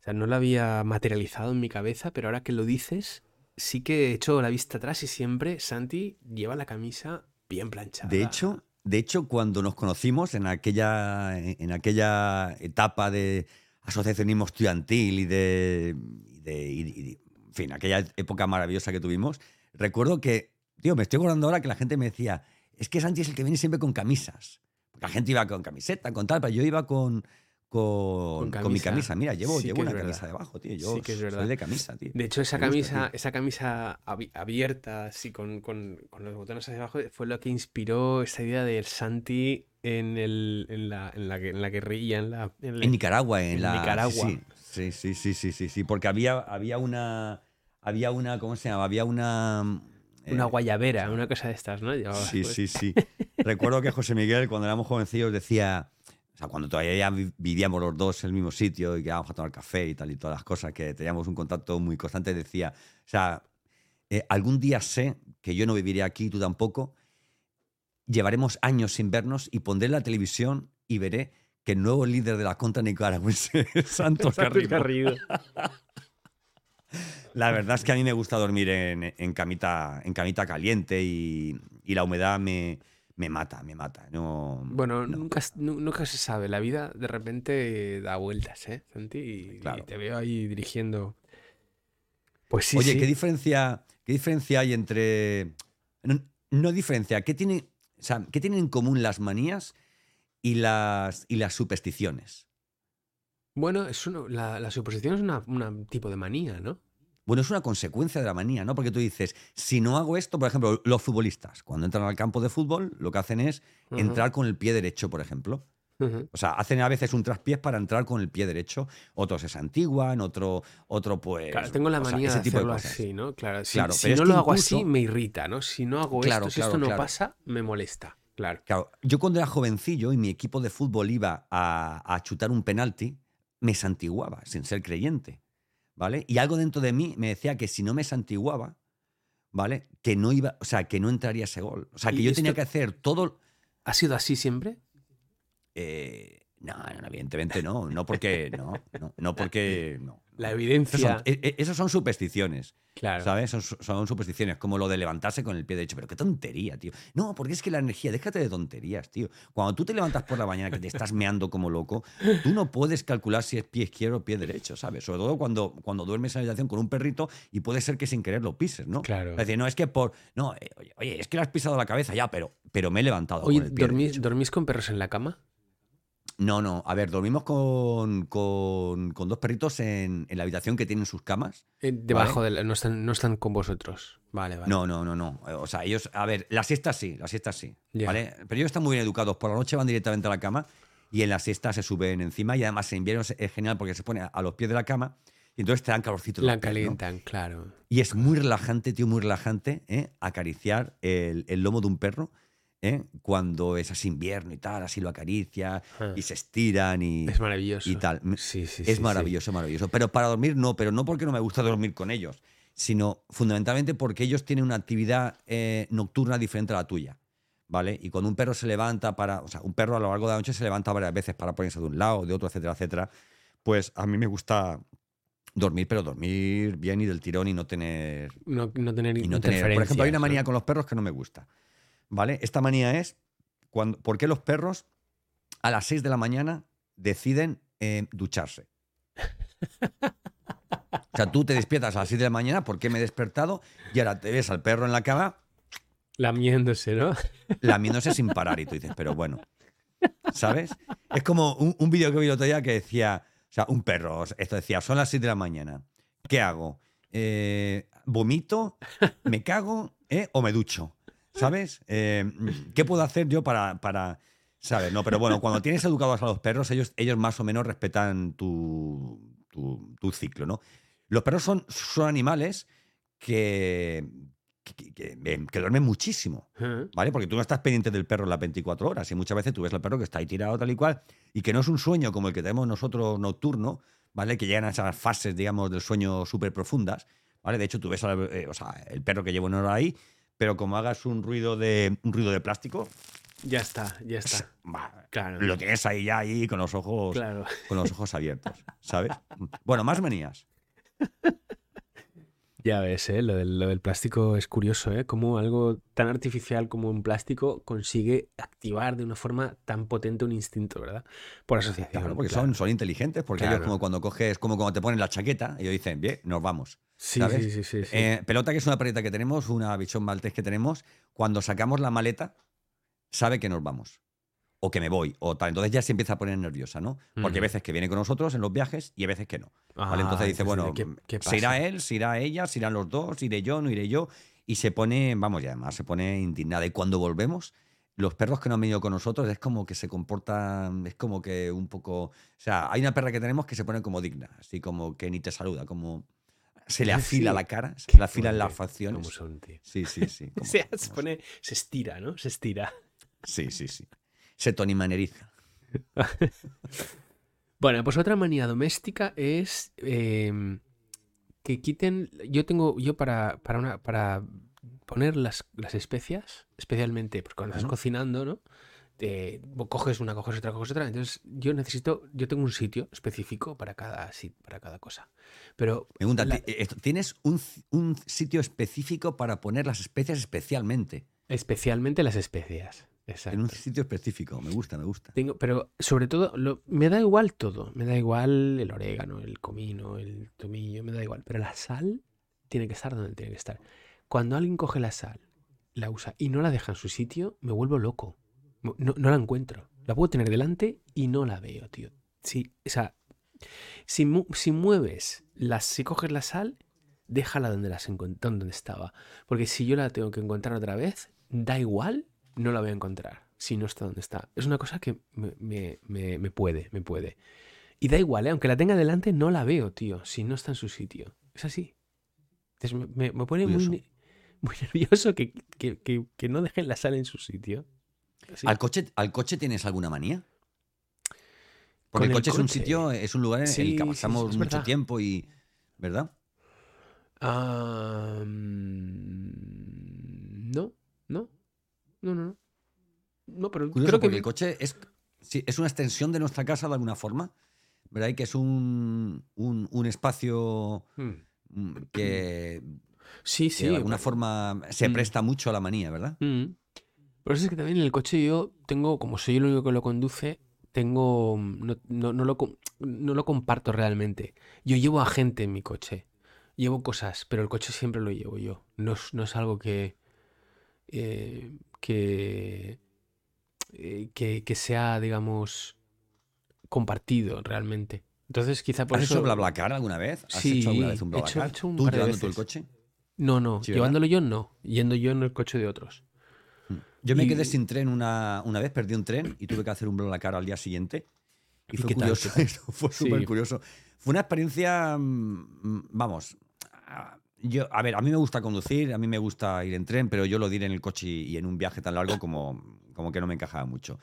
o sea, no lo había materializado en mi cabeza, pero ahora que lo dices, sí que he hecho la vista atrás y siempre Santi lleva la camisa bien planchada. De hecho, de hecho cuando nos conocimos en aquella, en aquella etapa de asociacionismo estudiantil y de, en fin, aquella época maravillosa que tuvimos, recuerdo que, tío, me estoy acordando ahora que la gente me decía, es que Santi es el que viene siempre con camisas. Porque la gente iba con camiseta, con tal, pero yo iba con, con, mi camisa. Mira, llevo, llevo una camisa debajo, tío. Yo sí que es verdad. soy de camisa, tío. De hecho, esa camisa, esa camisa abierta, así con, con, los botones hacia abajo, fue lo que inspiró esa idea del Santi en, el, en, la, en, la, en la guerrilla. En, la, en, Nicaragua, en, la. Nicaragua. Sí, sí, sí, sí, sí, sí, porque había, había una. Había una, ¿cómo se llama? Había una. Una eh, guayabera, una cosa de estas, ¿no? sí, pues. sí, sí. *laughs* Recuerdo que José Miguel, cuando éramos jovencillos, decía o sea, cuando todavía vivíamos los dos en el mismo sitio y que íbamos a tomar café y tal y todas las cosas, que teníamos un contacto muy constante, decía, o sea, eh, algún día sé que yo no viviré aquí, tú tampoco, llevaremos años sin vernos y pondré la televisión y veré que el nuevo líder de la contra nicaragüense es *laughs* Santos Garrido. *laughs* La verdad es que a mí me gusta dormir en, camita, en camita caliente y la humedad me, me mata, me mata. No, bueno, Nunca, nunca se sabe. La vida de repente da vueltas, ¿eh, Santi? Y, te veo ahí dirigiendo. Pues sí. Oye, ¿qué, diferencia, ¿qué diferencia hay entre. No, diferencia, ¿qué, tiene, ¿qué tienen en común las manías y las, y las supersticiones? Bueno, es la, la, superstición es un tipo de manía, ¿no? Bueno, es una consecuencia de la manía, ¿no? Porque tú dices, si no hago esto, por ejemplo, los futbolistas, cuando entran al campo de fútbol, lo que hacen es entrar con el pie derecho, por ejemplo. O sea, hacen a veces un traspiés para entrar con el pie derecho. Otros se santiguan, otro, otro pues. Claro, tengo la manía de hacerlo así, ¿no? Claro, si, si no lo hago así, me irrita, ¿no? Si no hago esto, si esto no pasa, me molesta. Claro. claro. Yo cuando era jovencillo y mi equipo de fútbol iba a, a chutar un penalti, me santiguaba, sin ser creyente. ¿Vale? Y algo dentro de mí me decía que si no me santiguaba, ¿vale? Que no iba, o sea, que no entraría ese gol. O sea, que yo tenía que hacer todo. ¿Ha sido así siempre? Eh, no, no, evidentemente no. No porque. No, no, porque. No. La evidencia. E, e, Esas son, supersticiones. Claro. ¿Sabes? Son, supersticiones, como lo de levantarse con el pie derecho. Pero qué tontería, tío. No, porque es que la energía, déjate de tonterías, tío. Cuando tú te levantas por la mañana que te estás meando como loco, tú no puedes calcular si es pie izquierdo o pie derecho, ¿sabes? Sobre todo cuando, cuando duermes en habitación con un perrito y puede ser que sin querer lo pises, ¿no? Claro. Es decir, no, es que por. No, eh, oye, es que le has pisado la cabeza ya, pero, pero me he levantado. Oye, ¿dormís con perros en la cama? No, no. A ver, dormimos con, dos perritos en, la habitación que tienen sus camas. Eh, debajo de no, están, no están con vosotros. Vale, vale. No, no, no, no. O sea, ellos, a ver, la siesta sí, la siesta sí. ¿Vale? Pero ellos están muy bien educados. Por la noche van directamente a la cama y en la siesta se suben encima. Y además en invierno es genial porque se pone a los pies de la cama y entonces te dan calorcito. La calientan, claro. Y es muy relajante, tío, muy relajante, ¿eh? acariciar el, el lomo de un perro ¿eh? cuando es así invierno y tal, así lo acaricia ah. y se estiran y, es maravilloso. y tal. Sí, sí, es maravilloso, maravilloso. Pero para dormir no, pero no porque no me gusta dormir con ellos, sino fundamentalmente porque ellos tienen una actividad eh, nocturna diferente a la tuya. ¿Vale? Y cuando un perro se levanta para, o sea, un perro a lo largo de la noche se levanta varias veces para ponerse de un lado, de otro, etcétera, etcétera, pues a mí me gusta Dormir, pero dormir bien y del tirón y no tener. No, no tener Y no tener. Por ejemplo, hay una manía con los perros que no me gusta. ¿Vale? Esta manía es cuando, por qué los perros a las 6 de la mañana deciden eh, ducharse. O sea, tú te despiertas a las 6 de la mañana, ¿por qué me he despertado? Y ahora te ves al perro en la cama Lamiéndose, ¿no? lamiéndose sin parar. Y tú dices, pero bueno, ¿sabes? Es como un, un vídeo que vi el otro día que decía, o sea, un perro, esto decía, son las 6 de la mañana, ¿qué hago? Eh, ¿Vomito? ¿Me cago? ¿Eh? ¿O me ducho? ¿Sabes? Eh, ¿Qué puedo hacer yo para, para, ¿sabes? No, pero bueno, cuando tienes educados a los perros, ellos, ellos más o menos respetan tu, tu, tu ciclo, ¿no? Los perros son, son animales que, que, que- que- que duermen muchísimo. ¿Vale? Porque tú no estás pendiente del perro las 24 horas y muchas veces tú ves al perro que está ahí tirado tal y cual y que no es un sueño como el que tenemos nosotros nocturno, ¿vale? Que llegan a esas fases, digamos, del sueño súper profundas, ¿vale? De hecho, tú ves al- eh, o sea, el perro que lleva una hora ahí, pero como hagas un ruido de, un ruido de plástico, Ya está, ya está. bah, Claro. lo tienes ahí ya ahí con los ojos, Claro. con los ojos abiertos, ¿sabes? Bueno, más manías. Ya ves, ¿eh? Lo del, lo del plástico es curioso, ¿eh? Cómo algo tan artificial como un plástico consigue activar de una forma tan potente un instinto, ¿verdad? Por asociación. Claro, porque claro. son, son inteligentes, porque ellos como cuando coges, como cuando te ponen la chaqueta, ellos dicen, bien, nos vamos. Sí, ¿sabes? sí, sí, sí. sí. Eh, pelota, que es una perrita que tenemos, una bichón maltés que tenemos, cuando sacamos la maleta, sabe que nos vamos. O que me voy. O tal. Entonces ya se empieza a poner nerviosa, ¿no? Porque hay veces que viene con nosotros en los viajes y hay veces que no. ¿vale? Ah, Entonces dice, bueno, ¿qué- qué se irá él, se irá ella, se irán los dos, iré yo, no iré yo. Y se pone, vamos, y además se pone indignada. Y cuando volvemos, los perros que no han venido con nosotros es como que se comportan, es como que un poco. O sea, hay una perra que tenemos que se pone como digna, así como que ni te saluda, como. Se le afila Sí. la cara, se Qué le afilan las facciones. ¿Cómo son, tío? Sí, sí, sí. *laughs* Como- como se pone, se estira, ¿no? Se estira. Sí, sí, sí. Se tonimaneriza. *laughs* Bueno, pues otra manía doméstica es em, que quiten. Yo tengo, yo para, para una, para poner las, las especias, especialmente pues cuando estás cocinando, ¿no? Coges una, coges otra, coges otra. Entonces, yo necesito, yo tengo un sitio específico para cada, para cada cosa. Pero Pregunta, la- ti- eh, ¿tienes un, un sitio específico para poner las especias especialmente? especialmente las especias. Exacto. En un sitio específico. Me gusta, me gusta. Tengo, pero sobre todo, lo- me da igual todo. Me da igual el orégano, el comino, el tomillo, me da igual. Pero la sal tiene que estar donde tiene que estar. Cuando alguien coge la sal, la usa y no la deja en su sitio, me vuelvo loco. No, no la encuentro. La puedo tener delante y no la veo, tío. Si, o sea, si, mu- si mueves, las, si coges la sal, déjala donde, las donde estaba. Porque si yo la tengo que encontrar otra vez, da igual, no la voy a encontrar. Si no está donde está. Es una cosa que me, me- me- me puede, me puede. Y da igual, ¿eh? aunque la tenga delante, no la veo, tío. Si no está en su sitio. Es así. Entonces me, pone muy, *laughs* muy nervioso que, que- que- que no dejen la sal en su sitio. ¿Al, coche, ¿Al coche tienes alguna manía? Porque el el coche, es un sitio, es un lugar en el que pasamos sí, mucho verdad. tiempo y. ¿Verdad? No, no, no, no, no. No, pero Curioso, creo que porque el coche es, sí, es una extensión de nuestra casa de alguna forma. ¿Verdad? Y que es un, un, un espacio Mm. mm, que, Sí, que sí. de alguna pero- forma se Mm. presta mucho a la manía, ¿verdad? Mm. Pero eso es que también en el coche yo tengo, como soy el único que lo conduce, tengo, no, no, no lo, no lo comparto realmente. Yo llevo a gente en mi coche, llevo cosas, pero el coche siempre lo llevo yo. No es, no es algo que, eh, que, eh, que, que sea, digamos, compartido realmente. Entonces quizá por ¿Has eso... hecho BlaBlaCar alguna vez? ¿Has Sí, hecho alguna vez un he hecho- BlaBlaCar? he hecho un ¿Tú llevando tú el coche? No, no, llevándolo yo no, yendo yo en el coche de otros. Yo me Y- quedé sin tren una, una vez, perdí un tren y tuve que hacer un BlaBlaCar al día siguiente. Y, ¿Y fue curioso, *laughs* fue Sí. súper curioso. Fue una experiencia, mm, vamos, ah, yo, a ver, a mí me gusta conducir, a mí me gusta ir en tren, pero yo lo diré en el coche y, en un viaje tan largo como, como que no me encajaba mucho.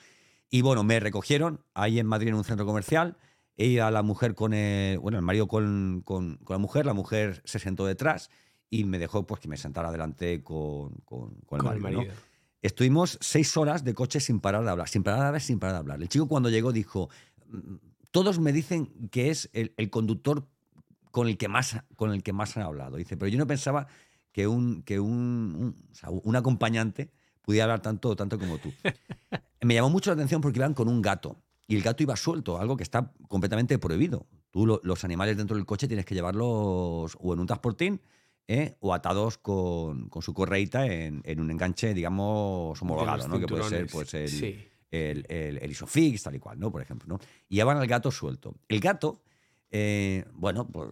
Y bueno, me recogieron ahí en Madrid en un centro comercial. Ella, la mujer con el, bueno, el marido con, con- con la mujer, la mujer se sentó detrás y me dejó pues que me sentara adelante con, con- con el Con el marido. ¿no? Estuvimos seis horas de coche sin parar de hablar, sin parar de hablar, sin parar de hablar. El chico cuando llegó dijo, "Mm, todos me dicen que es el, el conductor con el que más, con el que más han hablado. Dice, pero yo no pensaba que un, que un, un, o sea, un acompañante pudiera hablar tanto, tanto como tú. *laughs* Me llamó mucho la atención porque iban con un gato y el gato iba suelto, algo que está completamente prohibido. Tú lo- los animales dentro del coche tienes que llevarlos o en un transportín ¿eh? o atados con, con su correita en, en un enganche, digamos, homologado, ¿no? que puede ser pues, el, Sí. el, el- el Isofix, tal y cual, ¿no? Por ejemplo, ¿no? Y llevan al gato suelto. El gato, eh, bueno, pues,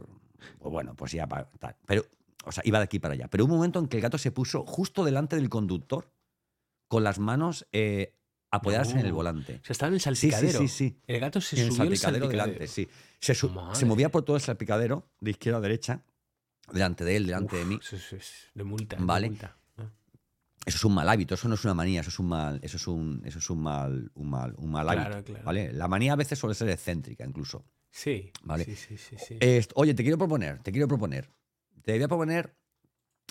pues bueno, pues ya tal. Pero, o sea, iba de aquí para allá. Pero hubo un momento en que el gato se puso justo delante del conductor con las manos eh, apoyadas en el volante. O sea, estaba en el Sí, sí, salpicadero. sí, sí. El gato se En el subió al salpicadero salpicadero. delante, sí. Se, se movía por todo el salpicadero, de izquierda a derecha, delante de él, delante de mí. Eso es, es de multa. de Vale. multa. Eso es un mal hábito, eso no es una manía, eso es un mal, eso es un, eso es un mal, un mal, un mal Claro, hábito. claro. ¿vale? La manía a veces suele ser excéntrica, incluso. Sí. Vale. Sí, sí, sí. oye, te quiero proponer, te quiero proponer. Te voy a proponer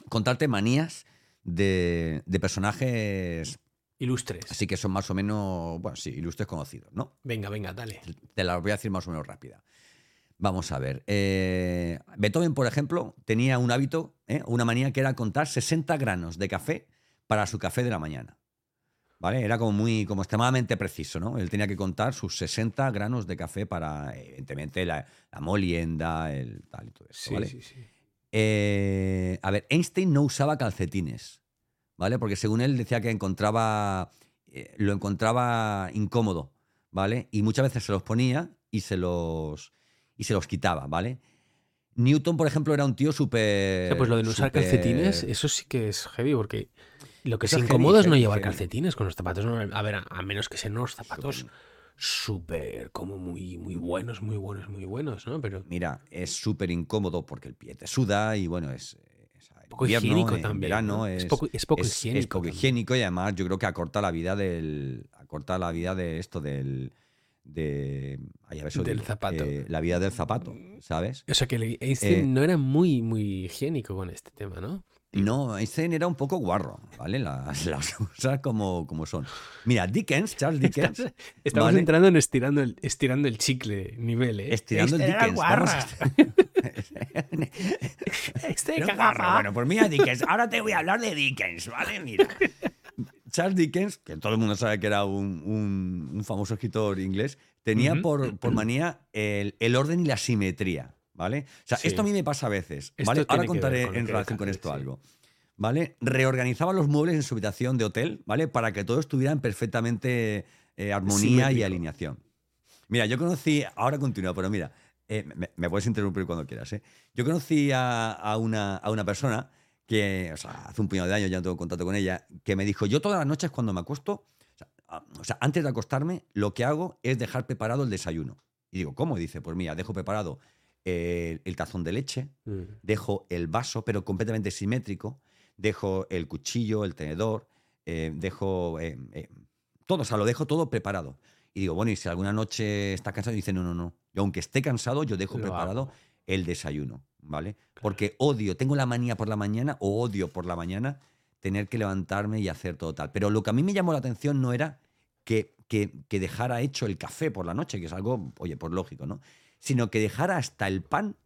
contarte manías de, de personajes Ilustres. así que son más o menos, bueno, sí, ilustres conocidos, ¿no? Venga, venga, dale. Te las voy a decir más o menos rápida. Vamos a ver. eh, Beethoven, por ejemplo, tenía un hábito, ¿eh? una manía que era contar 60 granos de café para su café de la mañana. ¿Vale? Era como muy, como extremadamente preciso, ¿no? Él tenía que contar sus 60 granos de café para, evidentemente, la, la molienda, el tal y todo eso, Sí, ¿vale? sí, sí. Eh, a ver, Einstein no usaba calcetines, ¿vale? Porque según él decía que encontraba, eh, lo encontraba incómodo, ¿vale? Y muchas veces se los ponía y se los, y se los quitaba, ¿vale? Newton, por ejemplo, era un tío O súper... sea, pues lo de no usar calcetines, eso sí que es heavy, porque lo que Eso es incómodo es no llevar heavy. calcetines con los zapatos. a ver, a, a menos que sean unos zapatos Súper- como muy, muy buenos, muy buenos, muy buenos, ¿no? Pero Mira, es súper incómodo porque el pie te suda y bueno, es... es poco invierno, higiénico en también. verano ¿no? es, es, poco, es poco es- es higiénico. poco higiénico y además yo creo que acorta la vida del acorta la vida de esto del de ay, a ver, eso Del zapato. eh, la vida del zapato sabes O sea que Einstein Eh, no era muy, muy higiénico con este tema, ¿no? no Einstein era un poco guarro vale las, *laughs* las cosas como, como son mira Dickens Charles Dickens Estamos, estamos ¿vale? entrando en estirando el, estirando el chicle nivel, ¿eh? estirando el era Dickens vamos guarra. *laughs* Este Era guarro. Bueno, pues mira Dickens. Ahora te voy a hablar de Dickens, ¿vale? Mira. Charles Dickens, que todo el mundo sabe que era un, un- un famoso escritor inglés, tenía Ujú. por, por manía el, el orden y la simetría, ¿vale? O sea, Sí. esto a mí me pasa a veces, ¿vale? Ahora contaré con en relación con esto sí. algo. ¿Vale? Reorganizaba los muebles en su habitación de hotel, ¿vale? Para que todo estuviera en perfectamente eh, armonía y Simétrico. alineación. Mira, yo conocí, ahora continúa, pero mira, eh, me, me puedes interrumpir cuando quieras, ¿eh? Yo conocí a, a una, a una persona que, o sea, hace un puñado de años ya no tengo contacto con ella, que me dijo, yo todas las noches cuando me acuesto, o sea, a- o sea, antes de acostarme, lo que hago es dejar preparado el desayuno. Y digo, ¿cómo? Y dice, pues mira, dejo preparado el, el tazón de leche, Mm. dejo el vaso, pero completamente simétrico, dejo el cuchillo, el tenedor, eh, dejo eh, eh, todo, o sea, lo dejo todo preparado. Y digo, bueno, y si alguna noche está cansado, dice, no, no, no. Yo, aunque esté cansado, yo dejo Lo preparado hago. el desayuno, ¿vale? Porque odio, tengo la manía por la mañana o odio por la mañana tener que levantarme y hacer todo tal. Pero lo que a mí me llamó la atención no era que, que, que dejara hecho el café por la noche, que es algo, oye, por lógico, ¿no? Sino que dejara hasta el pan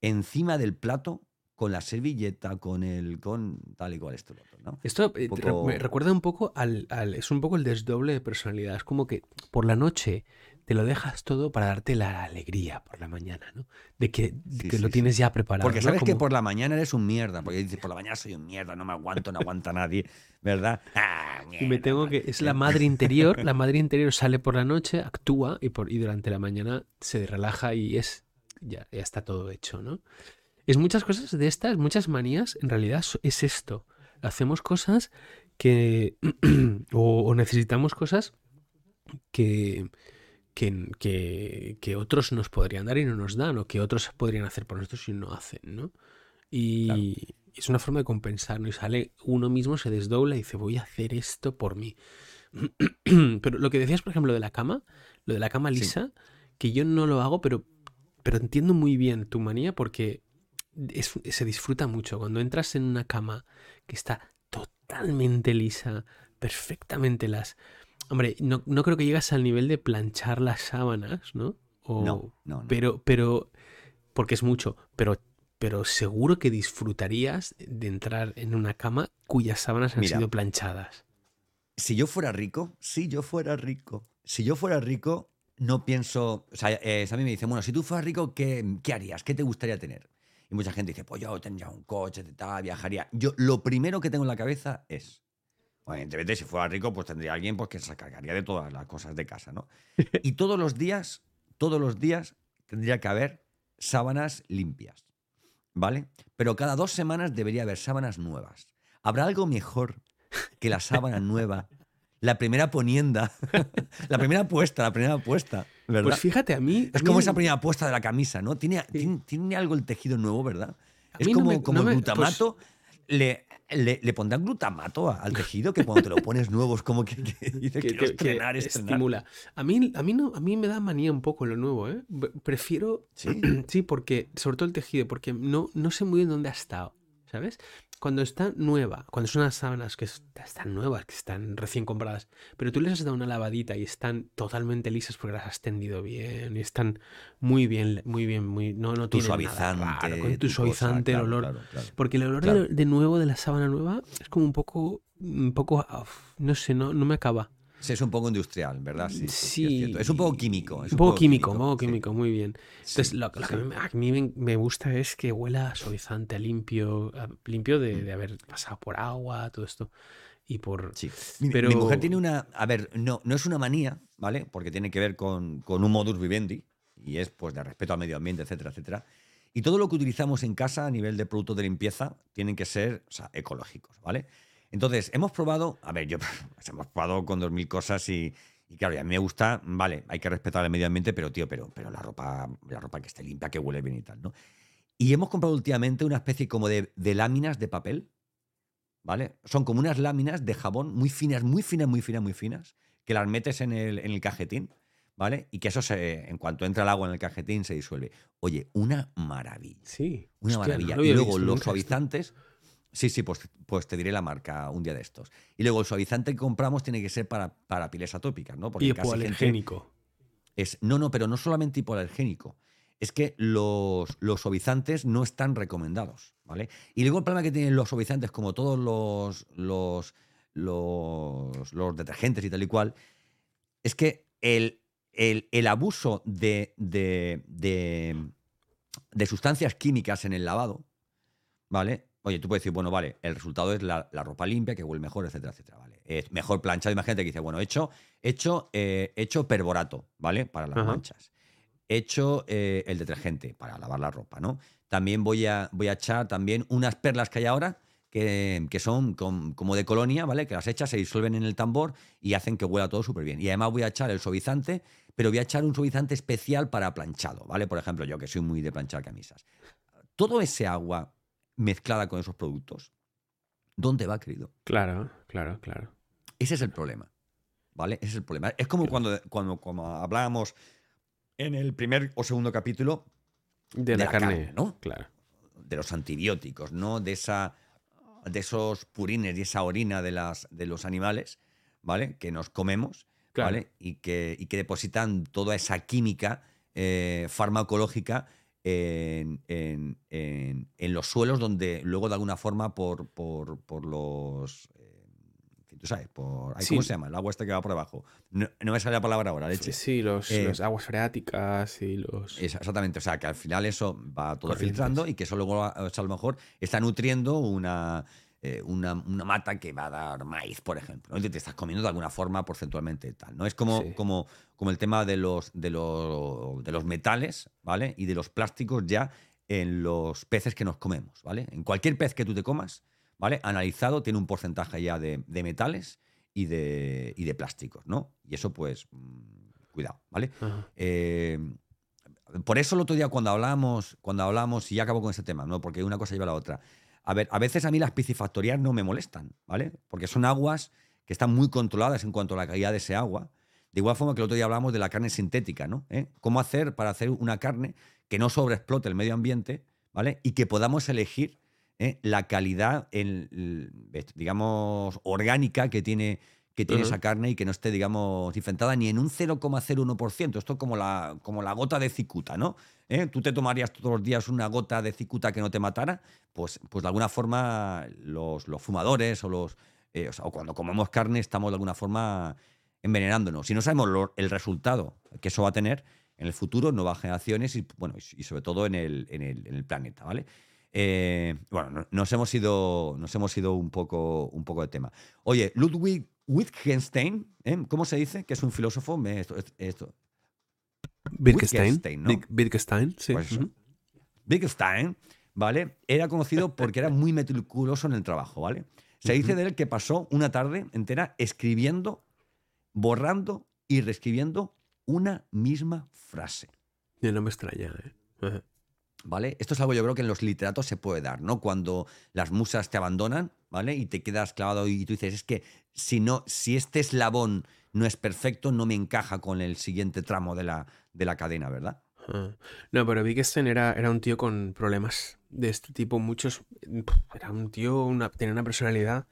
encima del plato con la servilleta, con el, con tal y cual esto, lo otro, ¿no? Esto eh, poco- me recuerda un poco al, al- Es un poco el desdoble de personalidad. Es como que por la noche te lo dejas todo para darte la alegría por la mañana, ¿no? De que, de Sí, que sí, lo sí. tienes ya preparado. Porque ¿no? sabes que por la mañana eres un mierda, porque dices, por la mañana soy un mierda, no me aguanto, no aguanta nadie, ¿verdad? *laughs* Ah, Y me tengo que. Es la madre interior. La madre interior sale por la noche, actúa y, por, y durante la mañana se relaja y es. Ya, ya está todo hecho, ¿no? Es muchas cosas de estas, muchas manías, en realidad es esto. Hacemos cosas que. *clears throat* o, o necesitamos cosas que, que, que, que otros nos podrían dar y no nos dan, o que otros podrían hacer por nosotros y no hacen, ¿no? Y Claro. es una forma de compensar, ¿no? Y sale uno mismo, se desdobla y dice, voy a hacer esto por mí. *clears throat* Pero lo que decías, por ejemplo, de la cama, lo de la cama Sí. lisa, que yo no lo hago, pero, pero entiendo muy bien tu manía porque es- se disfruta mucho. Cuando entras en una cama que está totalmente lisa, perfectamente las... Hombre, no, no creo que llegas al nivel de planchar las sábanas, ¿no? O- No, no, no. Pero, pero porque es mucho, pero, pero seguro que disfrutarías de entrar en una cama cuyas sábanas han Mira. sido planchadas. Si yo fuera rico, si yo fuera rico, si yo fuera rico, no pienso. O sea, eh, Sammy me dice, bueno, si tú fueras rico, ¿qué, qué harías? ¿Qué te gustaría tener? Y mucha gente dice, pues yo tendría un coche, tal, viajaría. Yo lo primero que tengo en la cabeza es. Evidentemente, si fuera rico, pues tendría alguien pues, que se cargaría de todas las cosas de casa, ¿no? *laughs* Y todos los días, todos los días tendría que haber sábanas limpias, ¿vale? Pero cada dos semanas debería haber sábanas nuevas. ¿Habrá algo mejor que la sábana *laughs* nueva? La primera ponienda, *laughs* la primera puesta, la primera puesta, ¿verdad? Pues fíjate, a mí. a es mí como esa primera puesta de la camisa, ¿no? Tiene, tiene, tiene algo el tejido nuevo, ¿verdad? A Es mí no como, me- como no el me- pues glutamato. Le, le, le pondrán glutamato al tejido que cuando te lo pones nuevo es como que, que *laughs* dice, que, quiero que- estrenar, estrenar. estimula. A mí, a, mí no, a mí me da manía un poco lo nuevo, ¿eh? Prefiero. Sí. *clears throat* Sí, porque. Sobre todo el tejido, porque no, no sé muy bien dónde ha estado, ¿sabes? Cuando está nueva, cuando son unas sábanas que est- están nuevas, que están recién compradas, pero tú les has dado una lavadita y están totalmente lisas porque las has tendido bien y están muy bien, muy bien, muy. No, no Tu tienen nada suavizante. raro, con tu cosa, suavizante, el olor. claro, claro. Porque el olor de, de nuevo de la sábana nueva es como un poco. Un poco. no sé, no, no me acaba. Sí, es un poco industrial, ¿verdad? Sí, sí, es, un poco químico. es un poco químico, un poco sí. químico, muy bien. Entonces, Sí, lo, lo que a mí, me- gusta es que huela suavizante, a limpio, limpio de, de haber pasado por agua, todo esto. Y por. Sí. Mi, mi mujer tiene una. A ver, no, no es una manía, ¿vale? Porque tiene que ver con, con un modus vivendi y es pues de respeto al medio ambiente, etcétera, etcétera. Y todo lo que utilizamos en casa a nivel de productos de limpieza tienen que ser o sea, ecológicos, ¿vale? Entonces, hemos probado, a ver, yo *laughs* hemos probado con dos mil cosas y, y claro, y a mí me gusta, vale, hay que respetar el medio ambiente, pero tío, pero, pero la ropa, la ropa que esté limpia, que huele bien y tal, ¿no? Y hemos comprado últimamente una especie como de, de láminas de papel, ¿vale? Son como unas láminas de jabón muy finas, muy finas, muy finas, muy finas, que las metes en el, en el cajetín, ¿vale? Y que eso se, en cuanto entra el agua en el cajetín se disuelve. Oye, una maravilla. Sí. Una hostia, maravilla. y luego los esto. Sí, sí, pues, pues te diré la marca un día de estos. Y luego el suavizante que compramos tiene que ser para, para pieles atópicas, ¿no? Gente hipoalergénico. es. No, no, pero no solamente hipoalergénico. Es que los, los suavizantes no están recomendados, ¿vale? Y luego el problema que tienen los suavizantes, como todos los, los, los, los detergentes y tal y cual, es que el, el- el abuso de, de, de- de sustancias químicas en el lavado, ¿vale? Oye, tú puedes decir, bueno, vale, el resultado es la, la ropa limpia, que huele mejor, etcétera, etcétera, ¿vale? Es mejor planchado. Imagínate que dice, bueno, hecho, hecho, eh, hecho perborato, ¿vale? Para las Ajá. manchas. Hecho eh, el detergente para lavar la ropa, ¿no? También voy a, voy a echar también unas perlas que hay ahora, que, que son com- como de colonia, ¿vale? Que las echas, se disuelven en el tambor y hacen que huela todo súper bien. Y además voy a echar el suavizante, pero voy a echar un suavizante especial para planchado, ¿vale? Por ejemplo, yo que soy muy de planchar camisas. Todo ese agua mezclada con esos productos, ¿dónde va, querido? Claro, claro, claro. Ese es el problema, ¿vale? Ese es el problema. Es como cuando, cuando, cuando hablábamos en el primer o segundo capítulo De, De la, la carne, carne, ¿no? Claro. de los antibióticos, ¿no? De esa de esos purines y esa orina de las de los animales, ¿vale? Que nos comemos, Claro. ¿vale? Y que, y que depositan toda esa química eh, farmacológica en, en- en- en los suelos donde luego de alguna forma por, por, por los eh, tú sabes, por ¿cómo Sí. se llama? El agua esta que va por abajo. No, no me sale la palabra ahora, leche. Sí, los, Eh, los aguas freáticas y los. Exactamente, o sea, que al final eso va todo Corrientes. filtrando y que eso luego o sea, a lo mejor está nutriendo una, eh, una, una mata que va a dar maíz, por ejemplo, ¿no? y te estás comiendo de alguna forma porcentualmente tal. ¿no? Es como, Sí. como, como el tema de los, de, los, de los metales ¿vale? y de los plásticos ya en los peces que nos comemos. ¿vale? En cualquier pez que tú te comas, ¿vale? analizado, tiene un porcentaje ya de, de metales y de, y de plásticos. ¿no? Y eso, pues, mm, cuidado. ¿vale? Eh, por eso el otro día cuando hablamos, cuando hablamos, y ya acabo con ese tema, ¿no? Porque una cosa lleva a la otra. A ver, a veces a mí las piscifactorías no me molestan, ¿vale? Porque son aguas que están muy controladas en cuanto a la calidad de ese agua. De igual forma que el otro día hablamos de la carne sintética, ¿no? ¿Eh? ¿Cómo hacer para hacer una carne que no sobreexplote el medio ambiente, ¿vale? Y que podamos elegir ¿eh? la calidad, en- el- digamos, orgánica que tiene, que tiene esa carne y que no esté, digamos, infectada ni en un 0,01%. Esto es como la, como la gota de cicuta, ¿no? ¿Eh? ¿Tú te tomarías todos los días una gota de cicuta que no te matara? Pues, pues de alguna forma los, los fumadores o, los, eh, o, sea, o cuando comemos carne estamos de alguna forma envenenándonos. Si no sabemos lo- el resultado que eso va a tener en el futuro, en nuevas generaciones y, bueno, y, sobre todo en el, en el- en el planeta, ¿vale? Eh, bueno, no- nos hemos ido, nos hemos ido un poco, un poco de tema. Oye, Ludwig Wittgenstein, ¿eh? ¿cómo se dice? Que es un filósofo. me- esto- esto- Wittgenstein. Wittgenstein, ¿no? Witt- Wittgenstein, sí. Pues. Wittgenstein, ¿vale? Era conocido *laughs* porque era muy meticuloso en el trabajo, ¿vale? Se dice de él que pasó una tarde entera escribiendo, borrando y reescribiendo una misma frase. Ya no me extraña, ¿eh? Ajá. ¿Vale? Esto es algo yo creo que en los literatos se puede dar, ¿no? Cuando las musas te abandonan, ¿vale? Y te quedas clavado y tú dices, es que si no, si este eslabón no es perfecto, no me encaja con el siguiente tramo de la, de la cadena, ¿verdad? Ah. No, pero Wittgenstein era, era un tío con problemas de este tipo, muchos. Era un tío, una, tenía una personalidad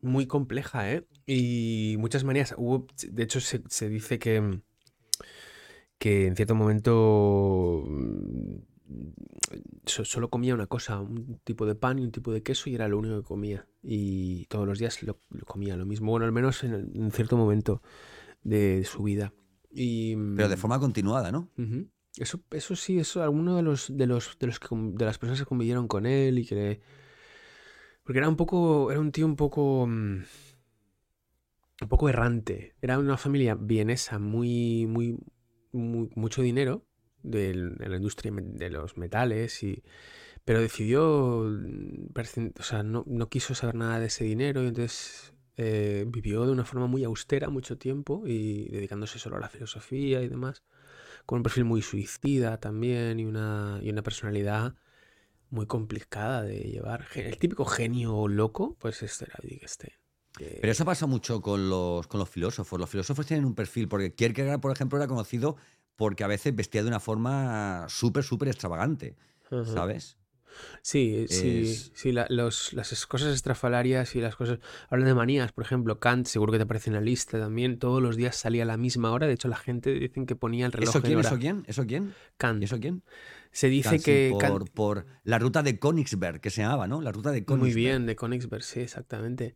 muy compleja, ¿eh? Y muchas manías. Hubo, de hecho, se, se dice que, que en cierto momento mm, so- solo comía una cosa, un tipo de pan y un tipo de queso y era lo único que comía. Y todos los días lo, lo comía lo mismo, bueno, al menos en, en cierto momento de su vida. Y, Pero de mm, forma continuada, ¿no? Eso, eso sí, eso alguno de los de los de los que de las personas que convivieron con él y que porque era un poco era un tío un poco mm, un poco errante. Era una familia vienesa muy muy, mucho dinero de la industria de los metales y pero decidió mm, o sea, no, no quiso saber nada de ese dinero y entonces eh, vivió de una forma muy austera mucho tiempo y dedicándose solo a la filosofía y demás con un perfil muy suicida también y una, y una personalidad muy complicada de llevar. El típico genio loco, pues este era Wittgenstein. que- Pero eso pasa mucho con los, con los filósofos. Los filósofos tienen un perfil, porque Kierkegaard, por ejemplo, era conocido porque a veces vestía de una forma súper, súper extravagante. ¿sabes? Sí, sí, Es- sí, la- los- las cosas estrafalarias y las cosas... Hablan de manías, por ejemplo, Kant, seguro que te aparece en la lista también, todos los días salía a la misma hora, de hecho la gente dicen que ponía el reloj ¿Eso en quién? hora. ¿Eso quién? ¿Eso quién? Kant. ¿Y eso quién? Se dice que por, la ruta de Königsberg, que se llamaba, ¿no? La ruta de Königsberg. Muy bien, de Königsberg, sí, exactamente.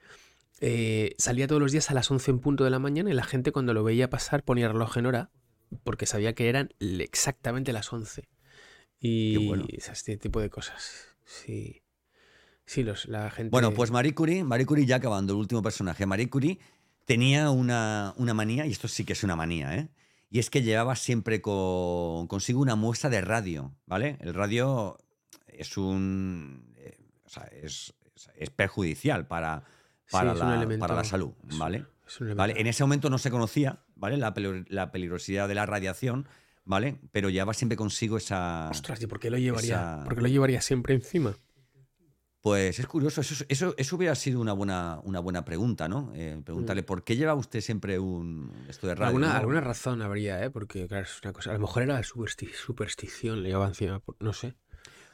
Eh, salía todos los días a las 11 en punto de la mañana y la gente cuando lo veía pasar ponía el reloj en hora porque sabía que eran exactamente las 11. Y bueno. ese este tipo de cosas. Sí. Sí, los, la gente... Bueno, pues Marie Curie, Marie Curie ya acabando, el último personaje. Marie Curie tenía una, una manía, y esto sí que es una manía, ¿eh? Y es que llevaba siempre con- consigo una muestra de radio, ¿vale? El radio es un. eh, o sea, es, es- perjudicial para, para, la, elemento- para la salud, es- ¿vale? es un ¿Vale? En ese momento no se conocía, ¿vale? La, la peligrosidad de la radiación, ¿vale? Pero llevaba siempre consigo esa. Ostras, ¿y por qué lo llevaría? esa- ¿Por qué lo llevaría siempre encima? Pues es curioso, eso, eso, eso hubiera sido una buena, una buena pregunta, ¿no? Eh, preguntarle, ¿por qué lleva usted siempre un esto de radio? Mm. alguna, no? alguna razón habría, ¿eh? Porque, claro, es una cosa... A lo mejor era supersti- superstición, le llevaba encima, no sé.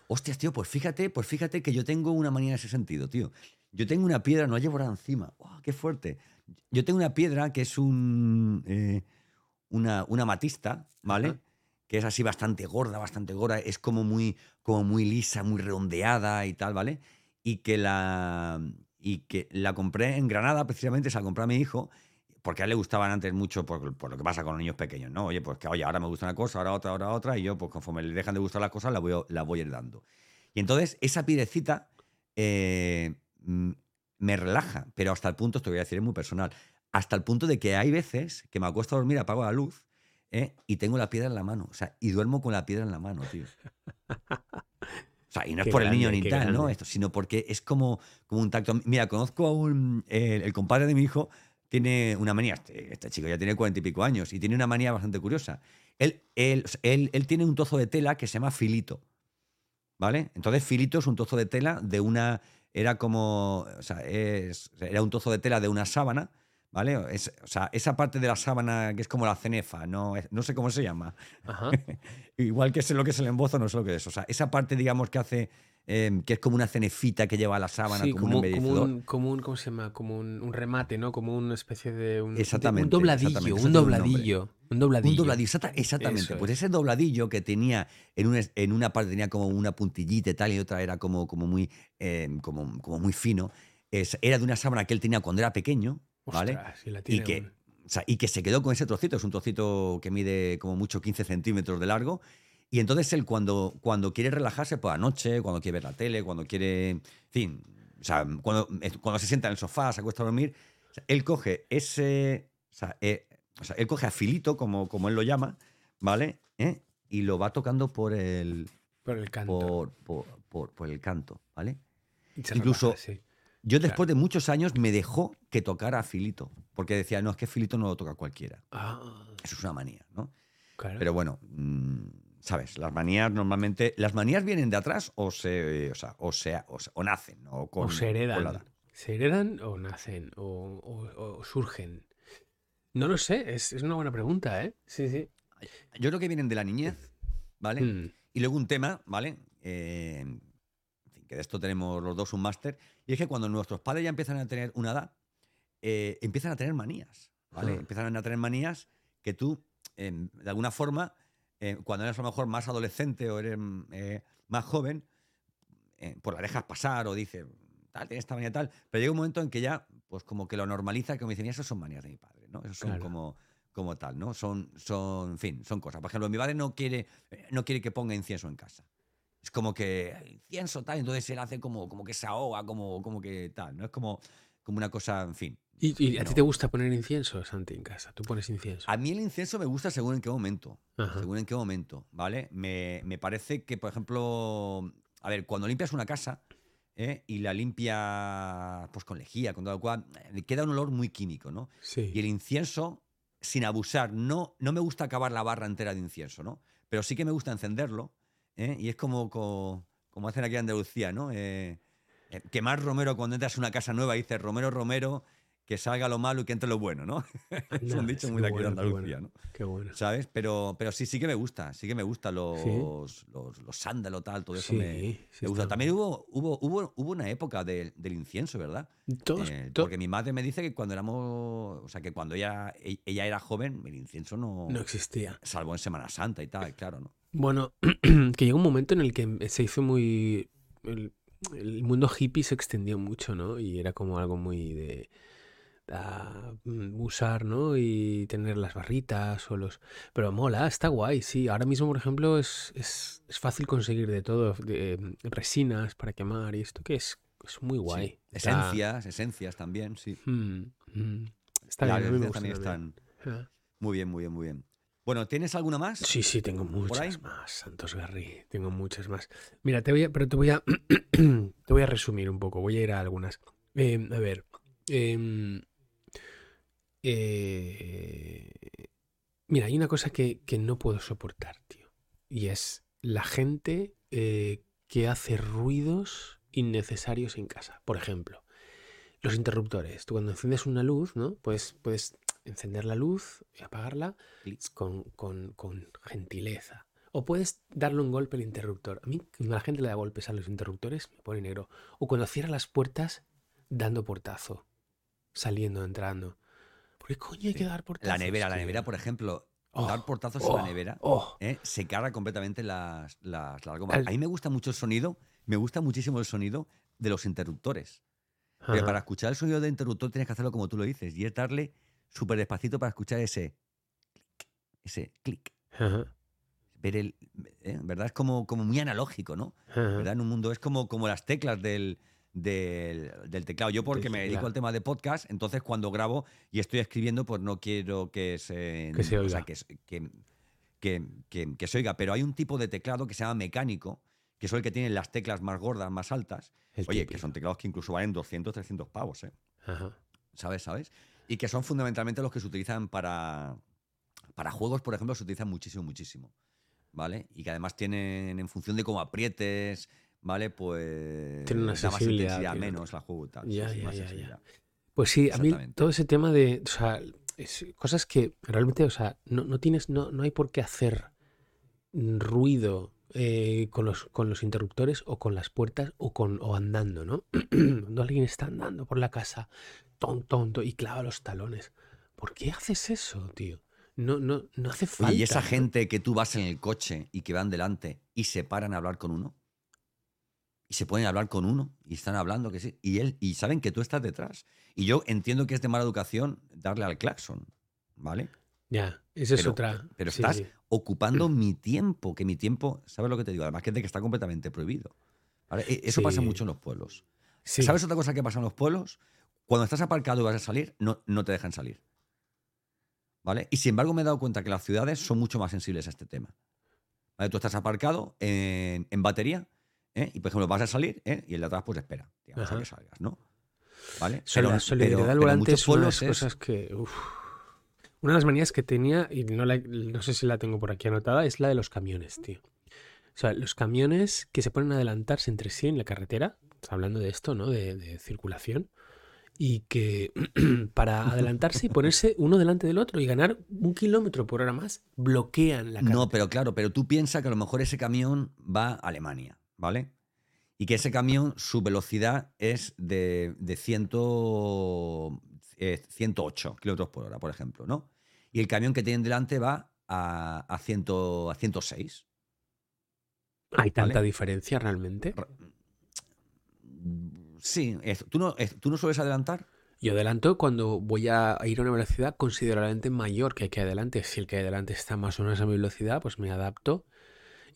Hostias, tío, pues fíjate, pues fíjate que yo tengo una manía en ese sentido, tío. Yo tengo una piedra, no la llevo ahora encima. ¡Guau, ¡Qué fuerte! Yo tengo una piedra que es un eh, una, una matista, ¿vale? Que es así bastante gorda, bastante gorda, es como muy, como muy lisa, muy redondeada y tal, ¿vale? Y que la y que la compré en Granada, precisamente, se la compré a mi hijo, porque a él le gustaban antes mucho por, por lo que pasa con los niños pequeños, ¿no? Oye, pues que oye, ahora me gusta una cosa, ahora otra, ahora otra, y yo, pues conforme le dejan de gustar las cosas, la voy, la voy heredando. Y entonces, esa piedrecita eh, mm, me relaja, pero hasta el punto, esto voy a decir, es muy personal, hasta el punto de que hay veces que me acuesto a dormir, apago la luz ¿eh? y tengo la piedra en la mano, o sea, y duermo con la piedra en la mano, tío. Sea, y no es por el niño ni tal, ¿no? Esto, sino porque es como, como un tacto. Mira, conozco a un. El, el compadre de mi hijo tiene una manía. Este, este chico ya tiene cuarenta y pico años y tiene una manía bastante curiosa. Él, él, él, él tiene un trozo de tela que se llama filito. ¿Vale? Entonces, filito es un trozo de tela de una. Era como. O sea, es, era un trozo de tela de una sábana, ¿Vale? Es- o sea, esa parte de la sábana que es como la cenefa, no, Es- no sé cómo se llama. Ajá. *laughs* Igual que sé lo que es el embozo, no sé lo que es. O sea, esa parte, digamos, que hace, eh, que es como una cenefita que lleva la sábana, Sí, como, como, un como un, como un- ¿cómo se llama? Como un, un remate, ¿no? Como una especie de un, Exactamente, un dobladillo, exactamente, un dobladillo, un dobladillo. Un dobladillo, exacta- exactamente. Eso Pues es. ese dobladillo que tenía en una, en una parte tenía como una puntillita y tal, y otra era como, como, muy, eh, como, como muy fino. Es- era de una sábana que él tenía cuando era pequeño, ¿vale? Ostras, sí la y que, un- o sea, y que se quedó con ese trocito. Es un trocito que mide como mucho 15 centímetros de largo. Y entonces él cuando, cuando quiere relajarse por la noche, cuando quiere ver la tele, cuando quiere, en fin, o sea, cuando, eh, cuando se sienta en el sofá, se acuesta a dormir, o sea, él coge ese, o sea, eh, o sea, él coge a filito, como, como él lo llama, ¿vale? ¿Eh? Y lo va tocando por el, por el canto. por, por, por- por el canto, ¿vale? Incluso- relaja, sí. Yo después de muchos años me dejó que tocara a Filito, porque decía, no, es que Filito no lo toca cualquiera. Ah, Eso es una manía, ¿no? claro. Pero bueno, mm, ¿sabes? Las manías normalmente. ¿Las manías vienen de atrás o se. O, sea, o, sea, o, nacen? O, con, o se heredan. ¿Se heredan o nacen? O, surgen? No lo sé, es, es una buena pregunta, ¿eh? Sí, sí. Yo creo que vienen de la niñez, ¿vale? Mm, Y luego un tema, ¿vale? Eh, que de esto tenemos los dos un máster. Y es que cuando nuestros padres ya empiezan a tener una edad, eh, empiezan a tener manías, ¿vale? Empiezan a tener manías que tú, em, de alguna forma, eh, cuando eres a lo mejor más adolescente o eres eh, más joven, pues la dejas pasar o dices, tal, tienes esta manía tal. Pero llega un momento en que ya, pues como que lo normaliza, como dicen, y esas son manías de mi padre, ¿no? Eso son Claro. como, como tal, ¿no? Son, son, en fin, son cosas. Por ejemplo, mi padre no quiere, no quiere que ponga incienso en casa. Es como que "Ay, incienso tal, entonces él hace como, como que se ahoga, como, como que tal, ¿no? Es como, como una cosa, en fin. ¿Y, y a ti te gusta poner incienso, Santi, en casa? ¿Tú pones incienso? A mí el incienso me gusta según en qué momento. Ajá. Según en qué momento, ¿vale? Me, me parece que, por ejemplo, a ver, cuando limpias una casa ¿eh? y la limpias pues, con lejía, con todo lo cual, queda un olor muy químico, ¿no? Sí. Y el incienso, sin abusar, no, no me gusta acabar la barra entera de incienso, ¿no? Pero sí que me gusta encenderlo, ¿eh? Y es como, co- como, hacen aquí en Andalucía, ¿no? Eh, eh, quemar romero cuando entras a una casa nueva, dices romero, romero, que salga lo malo y que entre lo bueno, ¿no? *laughs* es un dicho muy de aquí de Andalucía. ¿no? Qué bueno. ¿Sabes? Pero, pero sí, sí que me gusta, sí que me gusta los, los, los sándalo, tal, todo eso Sí, me, sí me gusta. También hubo, hubo, hubo, hubo una época del- del incienso, ¿verdad? Todos, Eh, to- porque mi madre me dice que cuando éramos, o sea, que cuando ella, e- ella era joven, el incienso no, no existía. salvo en Semana Santa y tal, claro, ¿no? Bueno, *clears throat* que llegó un momento en el que se hizo muy... El, el mundo hippie se extendió mucho, ¿no? Y era como algo muy de... mm, usar, ¿no? Y tener las barritas o los... Pero mola, está guay, sí. Ahora mismo, por ejemplo, es, es, es fácil conseguir de todo. de, eh, resinas para quemar y esto que es, es muy guay. Sí. Está- Esencias, esencias también, sí. Mm, mm. Está Las bien, me también están Ah. muy bien, muy bien, muy bien. Bueno, ¿tienes alguna más? Sí, sí, tengo muchas más, Santos Garri. Tengo muchas más. Mira, te voy a, pero te voy a, *clears throat* te voy a resumir un poco. Voy a ir a algunas. Eh, a ver. em, eh, mira, hay una cosa que, que no puedo soportar, tío. Y es la gente eh, que hace ruidos innecesarios en casa. Por ejemplo, los interruptores. Tú cuando enciendes una luz, ¿no? Puedes encender la luz y apagarla con- con gentileza. O puedes darle un golpe al interruptor. A mí, cuando la gente le da golpes a los interruptores, me pone negro. O cuando cierra las puertas, dando portazo. Saliendo, entrando. ¿Por qué coño hay que dar portazos? La nevera, la nevera, por ejemplo, Oh, dar portazos en la oh, nevera oh. ¿eh? se carga completamente las, las, las gomas. A mí me gusta mucho el sonido, me gusta muchísimo el sonido de los interruptores. Pero Ajá. para escuchar el sonido del interruptor tienes que hacerlo como tú lo dices, y es darle súper despacito para escuchar ese clic, ese clic. Ajá, Ver el, ¿eh? ¿Verdad? Es como, como muy analógico, ¿no? ajá. ¿Verdad? En un mundo es como, como las teclas del, del, del teclado. Yo porque me dedico al tema de podcast, entonces cuando grabo y estoy escribiendo, pues no quiero que se, Que se o sea, oiga. que, que, que- se oiga. Pero hay un tipo de teclado que se llama mecánico, que es el que tiene las teclas más gordas, más altas. El Oye, que son teclados que incluso valen 200, 300 pavos, ¿eh? Ajá. ¿Sabes? ¿Sabes? Y que son fundamentalmente los que se utilizan para, para juegos, por ejemplo, se utilizan muchísimo, muchísimo. ¿Vale? Y que además tienen, en función de cómo aprietes, ¿vale? Pues. Tienen una da más sensibilidad, intensidad, menos al juego tal. Ya, sí, ya, ya. Pues sí, a mí todo ese tema de, o sea, es- cosas que realmente, o sea, no, no tienes, no, no hay por qué hacer ruido eh, con los, con los interruptores o con las puertas o con o andando, ¿no? *clears throat* Cuando alguien está andando por la casa, ton, tonto, y clava los talones. ¿Por qué haces eso, tío? No, no, no hace falta. Y esa gente que tú vas en el coche y que van delante y se paran a hablar con uno. Y se pueden hablar con uno y están hablando que sí. Y él, y saben que tú estás detrás. Y yo entiendo que es de mala educación darle al claxon, ¿vale? Ya, esa es Pero- otra. Pero sí, estás sí. ocupando mi tiempo, que mi tiempo, ¿sabes lo que te digo? Además que es de que está completamente prohibido. ¿vale? E- Eso pasa mucho en los pueblos. ¿Sabes otra cosa que pasa en los pueblos? Cuando estás aparcado y vas a salir, no, no te dejan salir. ¿Vale? Y sin embargo me he dado cuenta que las ciudades son mucho más sensibles a este tema. ¿Vale? Tú estás aparcado en, en batería ¿eh? y, por ejemplo, vas a salir ¿eh? y el de atrás pues espera, digamos, a que salgas, ¿no? ¿Vale? Sol- la pero solidaridad pero al volante es una de las es- cosas que. uf. Una de las manías que tenía, y no, la- no sé si la tengo por aquí anotada, es la de los camiones, tío. O sea, los camiones que se ponen a adelantarse entre sí en la carretera, hablando de esto, ¿no? De, de circulación, y que *clears throat* para adelantarse y ponerse uno delante del otro y ganar un kilómetro por hora más, bloquean la carretera. No, pero claro, pero tú piensas que a lo mejor ese camión va a Alemania, ¿vale? Y que ese camión, su velocidad es de, de 100, eh, 108 kilómetros por hora, por ejemplo, ¿no? Y el camión que tienen delante va a, a, 100, a 106. ¿Hay tanta ¿vale? diferencia realmente? Sí, es- ¿tú, no, es- ¿tú no sueles adelantar? Yo adelanto cuando voy a ir a una velocidad considerablemente mayor que el que hay adelante. Si el que hay adelante está más o menos a mi velocidad, pues me adapto.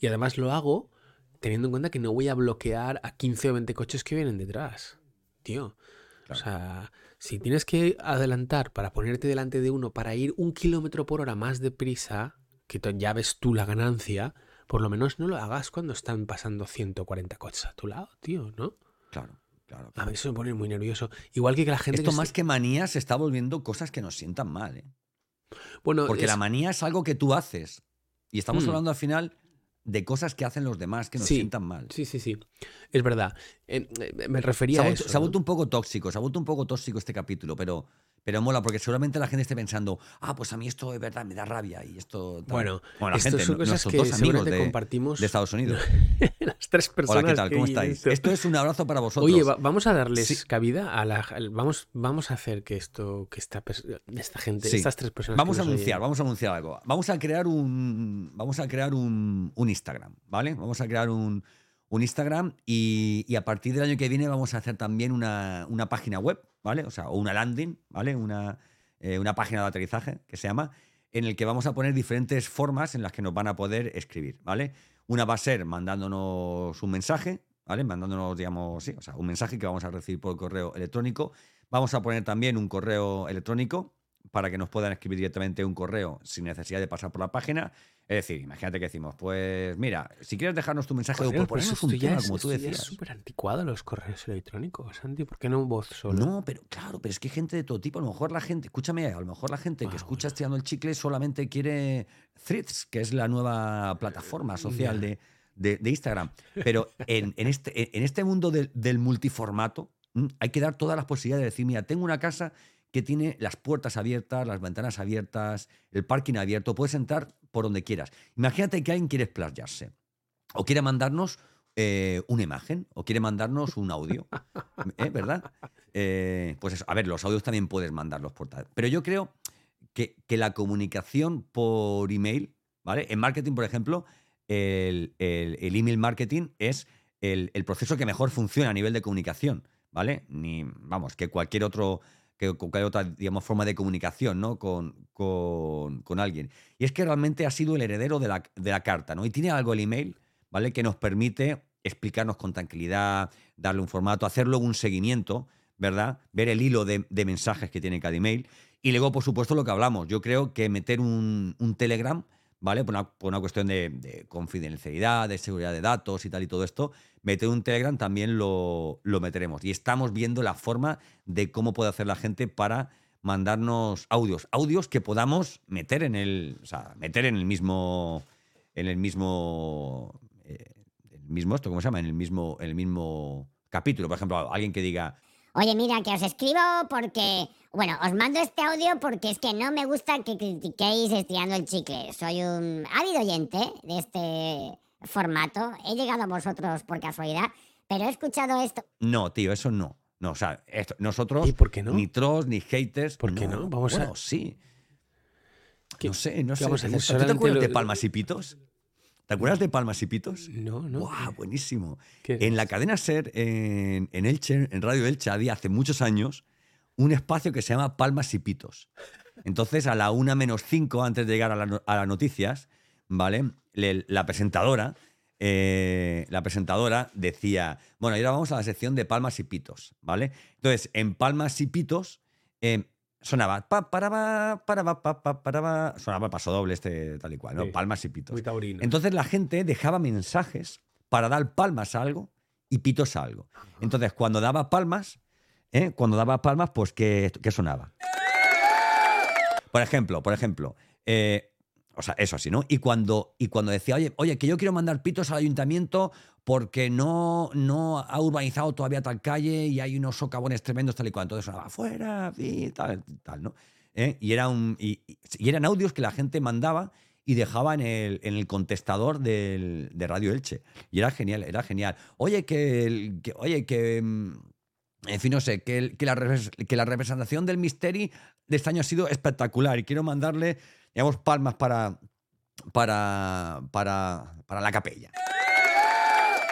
Y además lo hago teniendo en cuenta que no voy a bloquear a 15 o 20 coches que vienen detrás. Tío. O sea, si tienes que adelantar para ponerte delante de uno para ir un kilómetro por hora más deprisa, que ya ves tú la ganancia, por lo menos no lo hagas cuando están pasando 140 coches a tu lado, tío, ¿no? Claro, claro. A mí eso me pone muy nervioso. Igual que que la gente Esto que se- más que manía se está volviendo cosas que nos sientan mal, ¿eh? Bueno, Porque la manía es algo que tú haces. Y estamos Mm. hablando al final de cosas que hacen los demás que nos Sí, sientan mal. Sí, sí, sí. Es verdad. Eh, me Se refería ha, a vuelto, eso. se ha vuelto un poco tóxico, se ha vuelto un poco tóxico este capítulo, pero, pero mola, porque seguramente la gente esté pensando, ah, pues a mí esto de verdad me da rabia y esto. tal". Bueno, la gente, son cosas que dos amigos de, compartimos de Estados Unidos. *laughs* las tres personas. Hola, ¿qué tal? ¿Cómo estáis? esto. Esto es un abrazo para vosotros. Oye, va- vamos a darles Sí. cabida a la. Vamos, vamos a hacer que esto, que esta, esta gente, Sí. estas tres personas. Vamos a anunciar, oyen- vamos a anunciar algo. Vamos a crear un. Vamos a crear un, un Instagram, ¿vale? Vamos a crear un, un Instagram y, a partir del año que viene vamos a hacer también una, una página web, ¿vale? O sea, o una landing, ¿vale? Una, eh, una página de aterrizaje que se llama, en el que vamos a poner diferentes formas en las que nos van a poder escribir, ¿vale? Una va a ser mandándonos un mensaje, ¿vale? Mandándonos, digamos, sí, o sea, un mensaje que vamos a recibir por correo electrónico. Vamos a poner también un correo electrónico para que nos puedan escribir directamente un correo sin necesidad de pasar por la página. Es decir, imagínate que decimos, pues mira, si quieres dejarnos tu mensaje o Joder, pero proponernos esto un ya tema, es- como tú ya es decías. súper anticuado los correos electrónicos, Santi. ¿Por qué no voz solo? No, pero claro, pero es que hay gente de todo tipo. A lo mejor la gente, escúchame, a lo mejor la gente que Ah, escucha bueno. estirando el chicle solamente quiere Threads, que es la nueva plataforma social Ya. de, de- de Instagram. Pero en, en este, en este mundo del, del multiformato, mm, hay que dar todas las posibilidades de decir, mira, tengo una casa que tiene las puertas abiertas, las ventanas abiertas, el parking abierto, puedes entrar por donde quieras. Imagínate que alguien quiere explayarse o quiere mandarnos eh, una imagen o quiere mandarnos un audio, *laughs* ¿eh? ¿verdad? Eh, pues eso, a ver, los audios también puedes mandarlos por tal. Pero yo creo que, que la comunicación por email, ¿vale? En marketing, por ejemplo, el, el- el email marketing es el, el proceso que mejor funciona a nivel de comunicación, ¿vale? Ni, vamos, que cualquier otro que cualquier otra, digamos, forma de comunicación, ¿no? Con, con, con alguien. Y es que realmente ha sido el heredero de la, de la carta, ¿no? Y tiene algo el email, ¿vale? Que nos permite explicarnos con tranquilidad, darle un formato, hacer luego un seguimiento, ¿verdad? Ver el hilo de, de mensajes que tiene cada email. Y luego, por supuesto, lo que hablamos. Yo creo que meter un, un Telegram, ¿vale? Por una, por una cuestión de, de confidencialidad, de seguridad de datos y tal y todo esto, meter un Telegram también lo, lo meteremos. Y estamos viendo la forma de cómo puede hacer la gente para mandarnos audios. Audios que podamos meter en el. O sea, meter en el mismo. En el mismo. eh, el mismo esto, ¿cómo se llama? En el mismo, en el mismo capítulo. Por ejemplo, alguien que diga. Oye, mira, que os escribo porque, bueno, os mando este audio porque es que no me gusta que critiquéis estirando el chicle. Soy un ávido oyente de este formato. He llegado a vosotros por casualidad, pero he escuchado esto. No, tío, eso no. No, o sea, esto- nosotros, ¿Y por qué no? ni trolls, ni haters. ¿Por qué no? Vamos a- bueno, sí. ¿Qué- no sé, no qué sé. vamos a ¿te hacer? gusta? ¿Tú te Solamente acuerdas lo- de Palmas y Pitos? ¿Te acuerdas de Palmas y Pitos? No, no. ¡Guau! Buenísimo. ¿Qué En la cadena Ser, en, en Elche, en Radio Elche, había hace muchos años un espacio que se llama Palmas y Pitos. Entonces, a la una menos cinco, antes de llegar a, la a las noticias, ¿vale? Le- la presentadora, eh, la presentadora decía, bueno, y ahora vamos a la sección de Palmas y Pitos, ¿vale? Entonces, en Palmas y Pitos eh, sonaba pa, para, pa, para, pa, pa, pa, para, pa, sonaba el paso doble este tal y cual, ¿no? Sí. Palmas y Pitos. Muy taurino. Entonces la gente dejaba mensajes para dar palmas a algo y pitos a algo. Entonces cuando daba palmas, ¿eh? cuando daba palmas, pues ¿qué, qué sonaba? Por ejemplo, por ejemplo, eh, o sea, eso así, ¿no? Y cuando, y cuando decía, oye, oye, que yo quiero mandar pitos al ayuntamiento porque no, no ha urbanizado todavía tal calle y hay unos socavones tremendos tal y cual. Entonces sonaba, fuera, y tal, tal, ¿no? ¿Eh? Y, era un, y, eran audios que la gente mandaba y dejaba en el, en el contestador del- de Radio Elche. Y era genial, era genial. Oye, que, oye, que... mm, En fin, no sé, que, que, la, que la representación del Misteri de este año ha sido espectacular y quiero mandarle, digamos, palmas para, para, para, para la capella.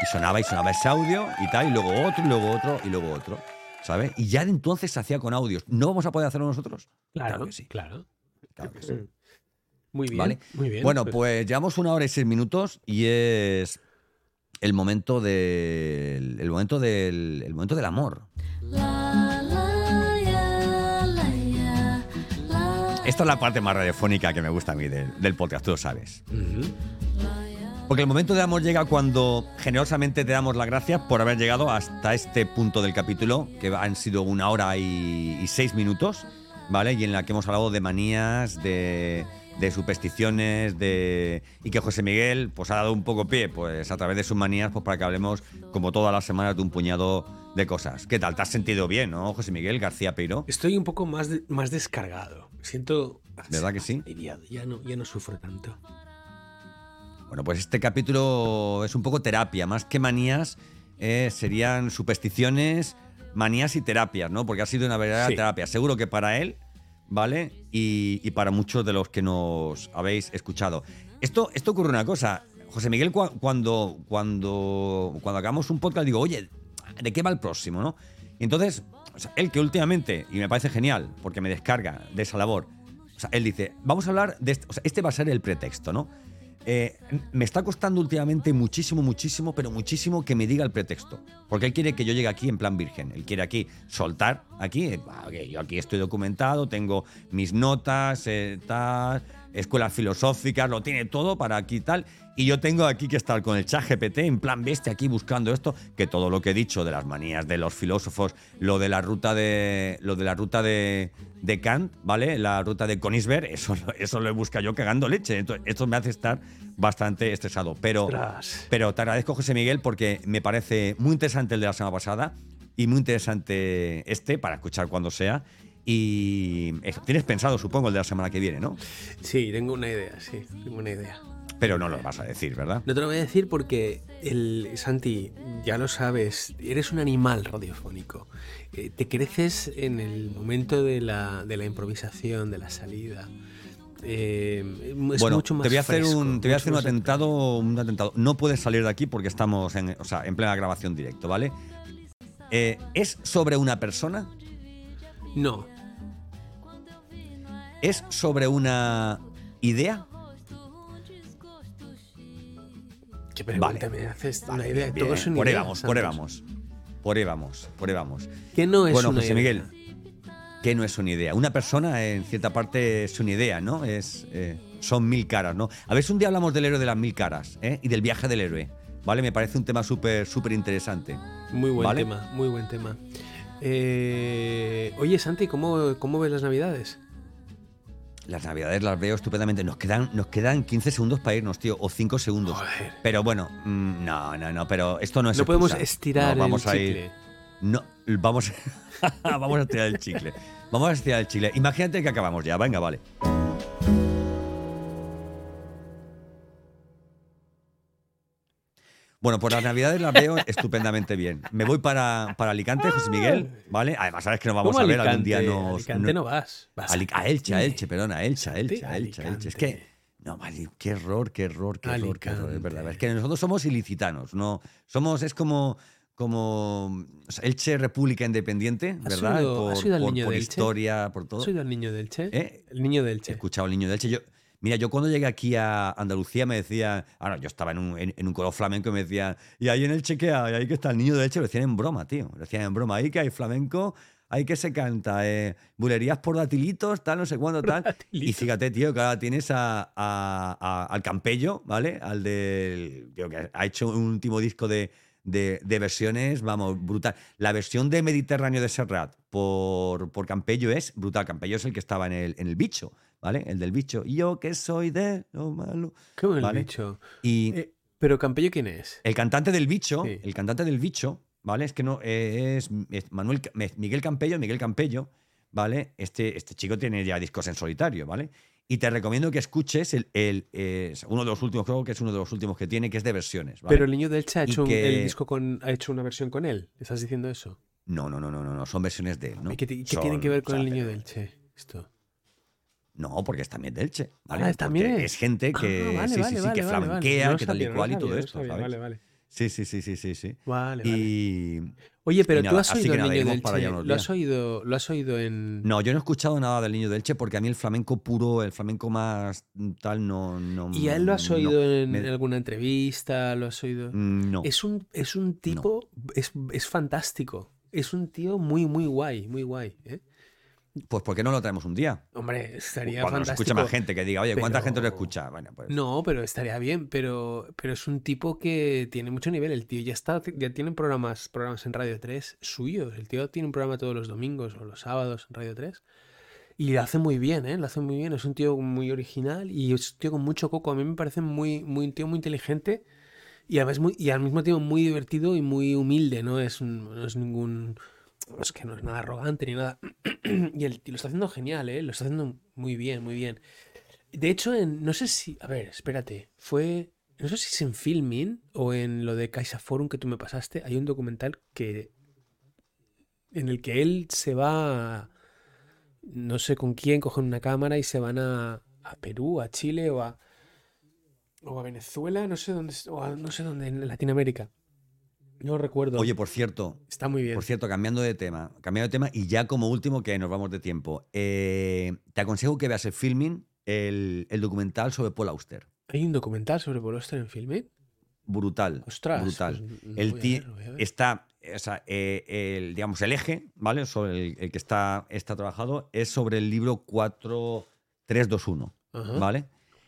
Y sonaba y sonaba ese audio y tal, y luego otro, y luego otro, y luego otro. ¿Sabes? Y ya de entonces se hacía con audios. ¿No vamos a poder hacerlo nosotros? Claro, claro que sí. claro. Claro que sí. Muy bien. ¿Vale? Muy bien. Bueno, pues- pues llevamos una hora y seis minutos y es el momento del el momento del el momento del amor. Esta es la parte más radiofónica que me gusta a mí del, del podcast, tú lo sabes. Porque el momento del amor llega cuando generosamente te damos las gracias por haber llegado hasta este punto del capítulo, que han sido una hora y, y seis minutos, ¿vale? Y en la que hemos hablado de manías, de, de supersticiones, de y que José Miguel pues ha dado un poco pie, pues a través de sus manías, pues para que hablemos como todas las semanas de un puñado de cosas. ¿Qué tal? ¿Te has sentido bien, no, José Miguel García Peiro? Estoy un poco más, de- más descargado. Siento. ¿Verdad que sí? aliviado. Ya no, ya no sufro tanto. Bueno, pues este capítulo es un poco terapia, más que manías, eh, serían supersticiones, manías y terapias, ¿no? Porque ha sido una verdadera Sí. terapia. Seguro que para él, ¿vale? Y, y para muchos de los que nos habéis escuchado. Esto, esto ocurre una cosa. José Miguel, cua- cuando, cuando, cuando hagamos un podcast, digo, oye, ¿de qué va el próximo, no? Y entonces, o sea, él que últimamente, y me parece genial, porque me descarga de esa labor, o sea, él dice, vamos a hablar de este, o sea, este va a ser el pretexto, ¿no? Eh, me está costando últimamente muchísimo, muchísimo, pero muchísimo que me diga el pretexto. Porque él quiere que yo llegue aquí en plan virgen. Él quiere aquí soltar, aquí, eh, ah, ok, yo aquí estoy documentado, tengo mis notas, eh, tal, escuelas filosóficas, lo tiene todo para aquí tal. Y yo tengo aquí que estar con el chat GPT en plan bestia aquí buscando esto, que todo lo que he dicho de las manías de los filósofos, lo de la ruta de lo de la ruta de, de Kant, ¿vale? La ruta de Königsberg, eso, eso lo he buscado yo cagando leche. Entonces, esto me hace estar bastante estresado. Pero, Ostras. pero te agradezco, José Miguel, porque me parece muy interesante el de la semana pasada y muy interesante este para escuchar cuando sea. Y tienes pensado, supongo, el de la semana que viene, ¿no? Sí, tengo una idea, sí, tengo una idea. Pero no lo vas a decir, ¿verdad? No te lo voy a decir porque, el, Santi, ya lo sabes, eres un animal radiofónico. Eh, te creces en el momento de la, de la improvisación, de la salida. Eh, es bueno, mucho más te voy a hacer fresco, un, te voy a hacer un atentado, un atentado. No puedes salir de aquí porque estamos en, o sea, en plena grabación directo, ¿vale? Eh, ¿Es sobre una persona? No, ¿Es sobre una idea? qué pregunta Vale. me haces una Vale, idea. bien, Todo es una por ahí idea, vamos, por ahí vamos. Por ahí vamos, por ahí vamos. ¿Qué no es bueno, una José idea? Miguel, ¿qué no es una idea? Una persona, en cierta parte, es una idea, ¿no? Es, eh, son mil caras, ¿no? A ver un día hablamos del héroe de las mil caras, ¿eh? Y del viaje del héroe, ¿vale? Me parece un tema súper, súper interesante. Muy buen ¿Vale? tema, muy buen tema. Eh, oye, Santi, ¿cómo, ¿cómo ves las navidades? Las navidades las veo estupendamente. Nos quedan, nos quedan 15 segundos para irnos, tío, o 5 segundos. Joder. Pero bueno, mm, no, no, no, pero esto no es No podemos estirar No, vamos el a chicle. ir. No, vamos, *laughs* vamos a estirar el chicle. Vamos a estirar el chicle. Imagínate que acabamos ya. Venga, vale. Bueno, por las navidades las veo estupendamente bien. Me voy para, para Alicante, José Miguel, ¿vale? Además, sabes que nos vamos ¿Cómo a ver algún día. Nos, Alicante no vas. vas a, a Elche, a. Elche, perdona, a Elche, a Elche, a Elche, a Elche. Es que, no, qué error, qué error, qué error, qué error, es verdad. Es que nosotros somos ilicitanos, no, somos, es como, como o sea, Elche República Independiente, ¿Has ¿verdad? oído- por historia, por todo. ¿Has oído al niño del Che? ¿Eh? El niño del He Che. escuchado al niño de Elche. Yo, mira, yo cuando llegué aquí a Andalucía me decía, ah, no, yo estaba en un, en, en un coro flamenco y me decía, y ahí en Elche que hay, ahí que está el niño de Elche, lo decían en broma, tío. Lo decían en broma, ahí que hay flamenco, ahí que se canta, eh, bulerías por datilitos, tal, no sé cuándo, *laughs* tal. Y fíjate, tío, que ahora tienes a, a- a- al Campello, ¿vale? Al del. tío, que ha hecho un último disco de, de- de versiones, vamos, brutal. La versión de Mediterráneo de Serrat por, por Campello es brutal. Campello es el que estaba en el, en el bicho, ¿vale? El del bicho. Yo que soy de lo malo. ¿Cómo el Vale. bicho? Y Eh, Pero Campello, ¿quién es? el cantante del bicho, Sí. el cantante del bicho, ¿vale? Es que no, eh, es, es Manuel, Miguel Campello, Miguel Campello, ¿vale? Este, este chico tiene ya discos en solitario, ¿vale? Y te recomiendo que escuches el, el, uno de los últimos, creo que es uno de los últimos que tiene, que es de versiones, ¿vale? Pero el niño del Che ha hecho un- el disco con, ha hecho una versión con él. ¿Estás diciendo eso? No, no, no, no, no, no, son versiones de él, ¿no? ¿Y ¿Qué, ti- qué Son- tiene que ver o con sea, el niño pero- del Che? Esto. No, porque es también de Elche, ¿vale? Ah, también es. es gente que, Ah, vale, sí, sí, sí, vale, que No que tal y no cual y todo no esto. Vale, vale. Sí, sí, sí, sí, sí, sí. Vale, vale. Y Oye, pero y tú has oído el niño del Che. ¿Lo has oído, lo has oído en. No, yo no he escuchado nada del niño del Che porque a mí el flamenco puro, el flamenco más tal, no. no ¿Y a él lo has no, oído en me- alguna entrevista? ¿Lo has oído? Mm, No. Es un, es un tipo, es, es fantástico. Es un tío muy, muy guay, muy guay. ¿eh? Pues ¿por qué no lo traemos un día? Hombre, estaría Cuando nos fantástico. escucha más gente que diga, oye, ¿cuánta gente lo pero- escucha? Bueno, pues. No, pero estaría bien, pero, pero es un tipo que tiene mucho nivel. El tío ya está, ya tiene programas, programas en Radio 3 suyos. El tío tiene un programa todos los domingos o los sábados en Radio 3. Y lo hace muy bien, ¿eh? Lo hace muy bien. Es un tío muy original y es un tío con mucho coco. A mí me parece muy, muy, un tío muy inteligente y, además muy, y al mismo tiempo muy divertido y muy humilde. No es, no es ningún... Es que no es nada arrogante ni nada. *clears throat* y el lo está haciendo genial, ¿eh? Lo está haciendo muy bien, muy bien. De hecho, en, no sé si. A ver, espérate. Fue. No sé si es en Filmin o en lo de Caixa Forum que tú me pasaste. Hay un documental que. En el que él se va. No sé con quién, cogen una cámara y se van a, a Perú, a Chile o a. O a Venezuela, no sé dónde. O a- no sé dónde, en Latinoamérica. No recuerdo. Oye, por cierto, Está muy bien. por cierto, cambiando de tema, cambiando de tema, y ya como último, que nos vamos de tiempo, eh, te aconsejo que veas el filming, el, el documental sobre Paul Auster. Hay un documental sobre Paul Auster en Filmin. Brutal. Ostras. brutal. pues, el ver, está, o sea, eh, el, digamos, el eje, ¿vale? Sobre el, el que está, está trabajado es sobre el libro 4321, Ajá. ¿vale?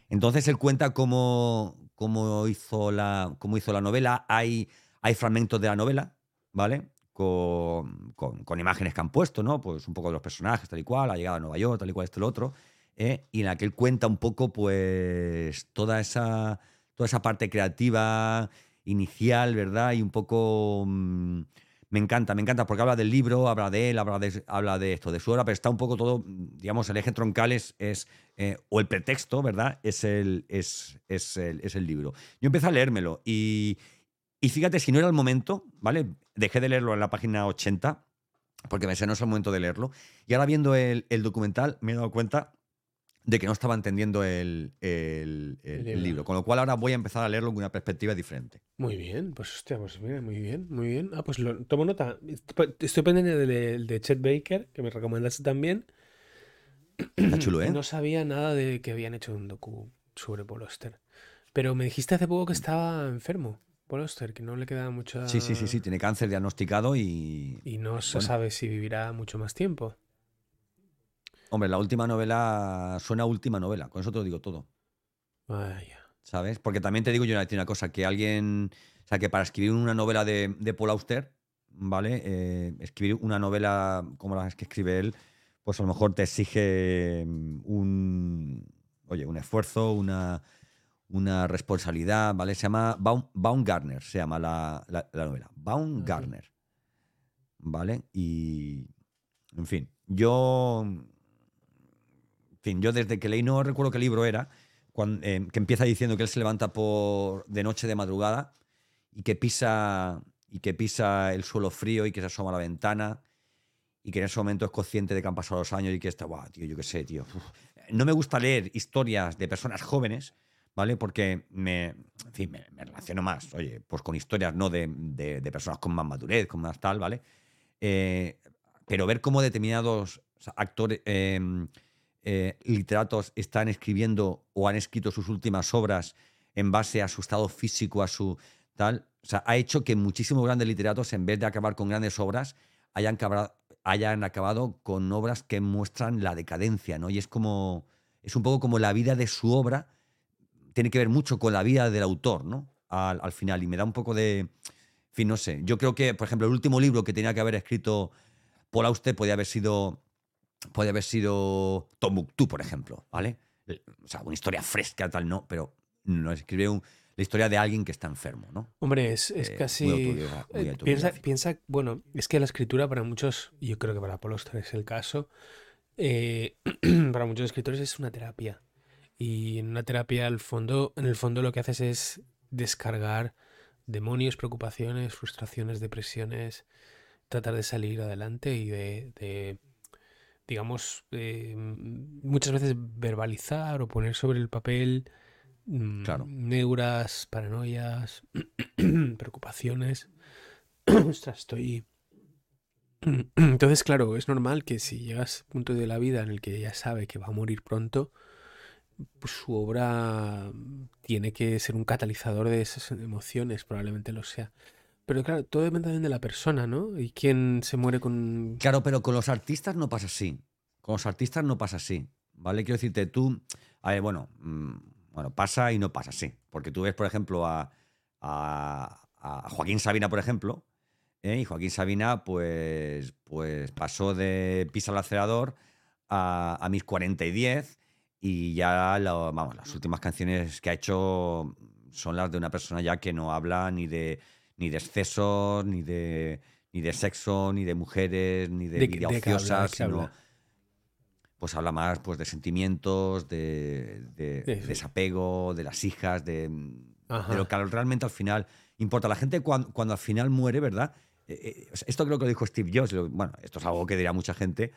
Entonces él cuenta cómo, cómo, hizo, la, cómo hizo la novela. Hay, hay fragmentos de la novela, ¿vale? Con, imágenes que han puesto, ¿no? Pues un poco de los personajes, tal y cual, la llegada a Nueva York, tal y cual, esto y otro. ¿eh? Y en la que él cuenta un poco, pues, toda esa, toda esa parte creativa, inicial, ¿verdad? Y un poco... mm, me encanta, me encanta, porque habla del libro, habla de él, habla de, habla de esto, de su obra, pero está un poco todo, digamos, el eje troncal es, es, eh, o el pretexto, ¿verdad? Es el, es, es, el, es el libro. Yo empecé a leérmelo y, y fíjate, si no era el momento, ¿vale? Dejé de leerlo en la página 80, porque me sé no es el momento de leerlo, y ahora viendo el, el documental me he dado cuenta de que no estaba entendiendo el, el- el- El el libro. con lo cual ahora voy a empezar a leerlo con una perspectiva diferente. Muy bien, pues hostia, pues mira, muy bien, muy bien. Ah, pues lo, tomo nota. Estoy pendiente del de Chet Baker, que me recomendaste también. Está chulo, ¿eh? no sabía nada de que habían hecho un docu sobre Paul. Pero me dijiste hace poco que estaba enfermo, Paul que no le quedaba mucha... Sí, sí, sí, sí, tiene cáncer diagnosticado y, Y no se Bueno. sabe si vivirá mucho más tiempo. Hombre, la última novela suena a última novela, con eso te lo digo todo, Vaya. ¿sabes? Porque también te digo yo una, una cosa, que alguien, o sea, que para escribir una novela de, de Paul Auster, ¿vale? Eh, escribir una novela como las que escribe él, pues a lo mejor te exige mm, un, oye, un esfuerzo, una, una responsabilidad, ¿vale? Se llama Baum, Baumgartner, se llama la, la- la novela, Baumgartner. ¿vale? Y, en fin, yo, en fin, yo desde que leí, no recuerdo qué libro era, cuando, eh, que empieza diciendo que él se levanta por, de noche de madrugada y que pisa y que pisa el suelo frío y que se asoma a la ventana y que en ese momento es consciente de que han pasado los años y que está, guau, tío, yo qué sé, tío. uf". No me gusta leer historias de personas jóvenes, ¿vale? Porque me, en fin, me, relaciono más, oye, pues con historias no de, de- personas con más madurez, con más tal, ¿vale? Eh, pero ver cómo determinados actores, eh, eh, literatos están escribiendo o han escrito sus últimas obras en base a su estado físico, a su tal, o sea, ha hecho que muchísimos grandes literatos, en vez de acabar con grandes obras, hayan acabado, hayan acabado con obras que muestran la decadencia, ¿no? Y es como, es un poco como la vida de su obra, tiene que ver mucho con la vida del autor, ¿no? Al, al final, y me da un poco de, en fin, no sé, yo creo que, por ejemplo, el último libro que tenía que haber escrito Paul Auster podía haber sido, podía haber sido Tombuctú, por ejemplo, ¿vale? O sea, una historia fresca, tal, no, pero no escribió un- la historia de alguien que está enfermo, ¿no? Hombre, es, es Eh, muy casi... autobiogra- muy eh, piensa, piensa, bueno, es que la escritura para muchos, yo creo que para Paul Auster es el caso, eh, *clears throat* para muchos escritores es una terapia. Y en una terapia, al fondo, en el fondo lo que haces es descargar demonios, preocupaciones, frustraciones, depresiones, tratar de salir adelante y de, de, digamos, eh, muchas veces verbalizar o poner sobre el papel mm, Claro. neuras, paranoias, *clears throat* preocupaciones. *clears throat* Ostras, estoy... *clears throat* Entonces, claro, es normal que si llegas a un punto de la vida en el que ya sabe que va a morir pronto, su obra tiene que ser un catalizador de esas emociones, probablemente lo sea. Pero claro, todo depende también de la persona, ¿no? Y quién se muere con... Claro, pero con los artistas no pasa así. Con los artistas no pasa así, ¿vale? Quiero decirte, tú, bueno, mm, bueno, pasa y no pasa así. Porque tú ves, por ejemplo, a, a- a Joaquín Sabina, por ejemplo, ¿eh? y Joaquín Sabina, pues, pues pasó de Pisa el acelerador a, a mis 40 y 10, y ya, lo- vamos, las últimas canciones que ha hecho son las de una persona ya que no habla ni de, ni de excesos, ni de, ni de sexo, ni de mujeres, ni de, ¿De vida de habla? ociosa, ¿De qué sino habla? pues habla más pues de sentimientos, de, de Sí, sí. desapego, de las hijas, de, lo que al- realmente al final importa. La gente cuando, cuando al final muere, ¿verdad? Eh, eh, esto creo que lo dijo Steve Jobs, bueno, esto es algo que dirá mucha gente,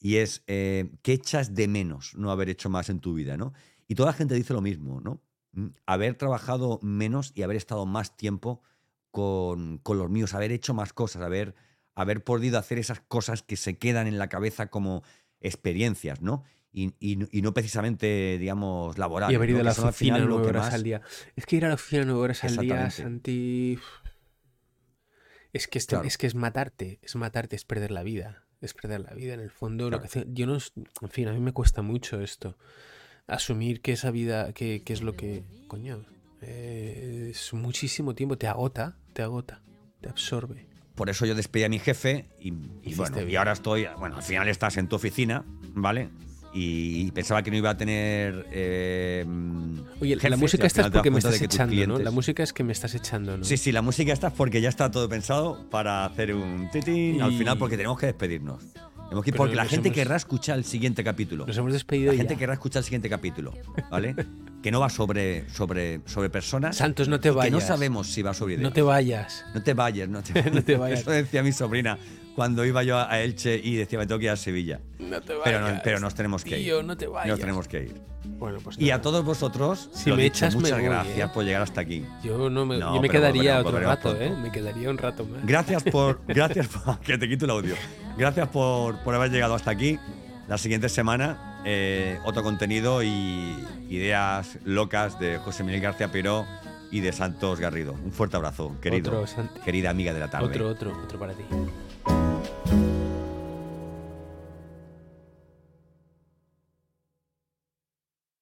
y es eh, ¿qué echas de menos no haber hecho más en tu vida, ¿no? Y toda la gente dice lo mismo, ¿no? Mm, Haber trabajado menos y haber estado más tiempo con, con los míos, haber hecho más cosas, haber, haber podido hacer esas cosas que se quedan en la cabeza como experiencias, ¿no? Y, y no- y no precisamente, digamos, laborales. Y haber ido ¿no? a la oficina nueve horas más- al día. Es que ir a la oficina nueve horas al día. Santi... Es que, es, Claro. es que es matarte, es matarte, es perder la vida. Es perder la vida en el fondo. Lo que hace- yo no, en fin, a mí me cuesta mucho esto. Asumir que esa vida, que, que es lo que, coño, eh, es muchísimo tiempo, te agota, te agota, te absorbe. Por eso yo despedí a mi jefe y, bueno, y ahora estoy, bueno, al final estás en tu oficina, ¿vale? Y pensaba que no iba a tener. eh, Oye, la jefes, música al esta es porque me estás echando, ¿no? La música es que me estás echando, ¿no? Sí, sí, la música está porque ya está todo pensado para hacer un titín al Y- final porque tenemos que despedirnos. Tenemos que ir porque la gente hemos- querrá escuchar el siguiente capítulo. Nos hemos despedido La ya. gente querrá escuchar el siguiente capítulo, ¿vale? *laughs* que no va sobre, sobre, sobre personas. Santos, no te y Que no vayas. sabemos si va sobre ideas. No te vayas. No te vayas, no te, *laughs* No te vayas. *laughs* Eso decía mi sobrina cuando iba yo a Elche y decía, me tengo que ir a Sevilla. No te Pero, no- vayas. pero nos tenemos que ir. Tío, no te vayas. Nos tenemos que ir. Bueno, pues Y a todos vosotros, Si lo me dicho, echas, me muchas voy, gracias ¿eh? por llegar hasta aquí. Yo, no me, No, yo me pero quedaría otro rato, ¿eh? Me quedaría un rato más. Gracias por. *laughs* Gracias por. Que te quito el audio. Gracias por, por haber llegado hasta aquí. La siguiente semana, eh, otro contenido y ideas locas de José Miguel García Piró y de Santos Garrido. Un fuerte abrazo, querido. Otro. Querida amiga de la tarde. Otro, otro, otro para ti. you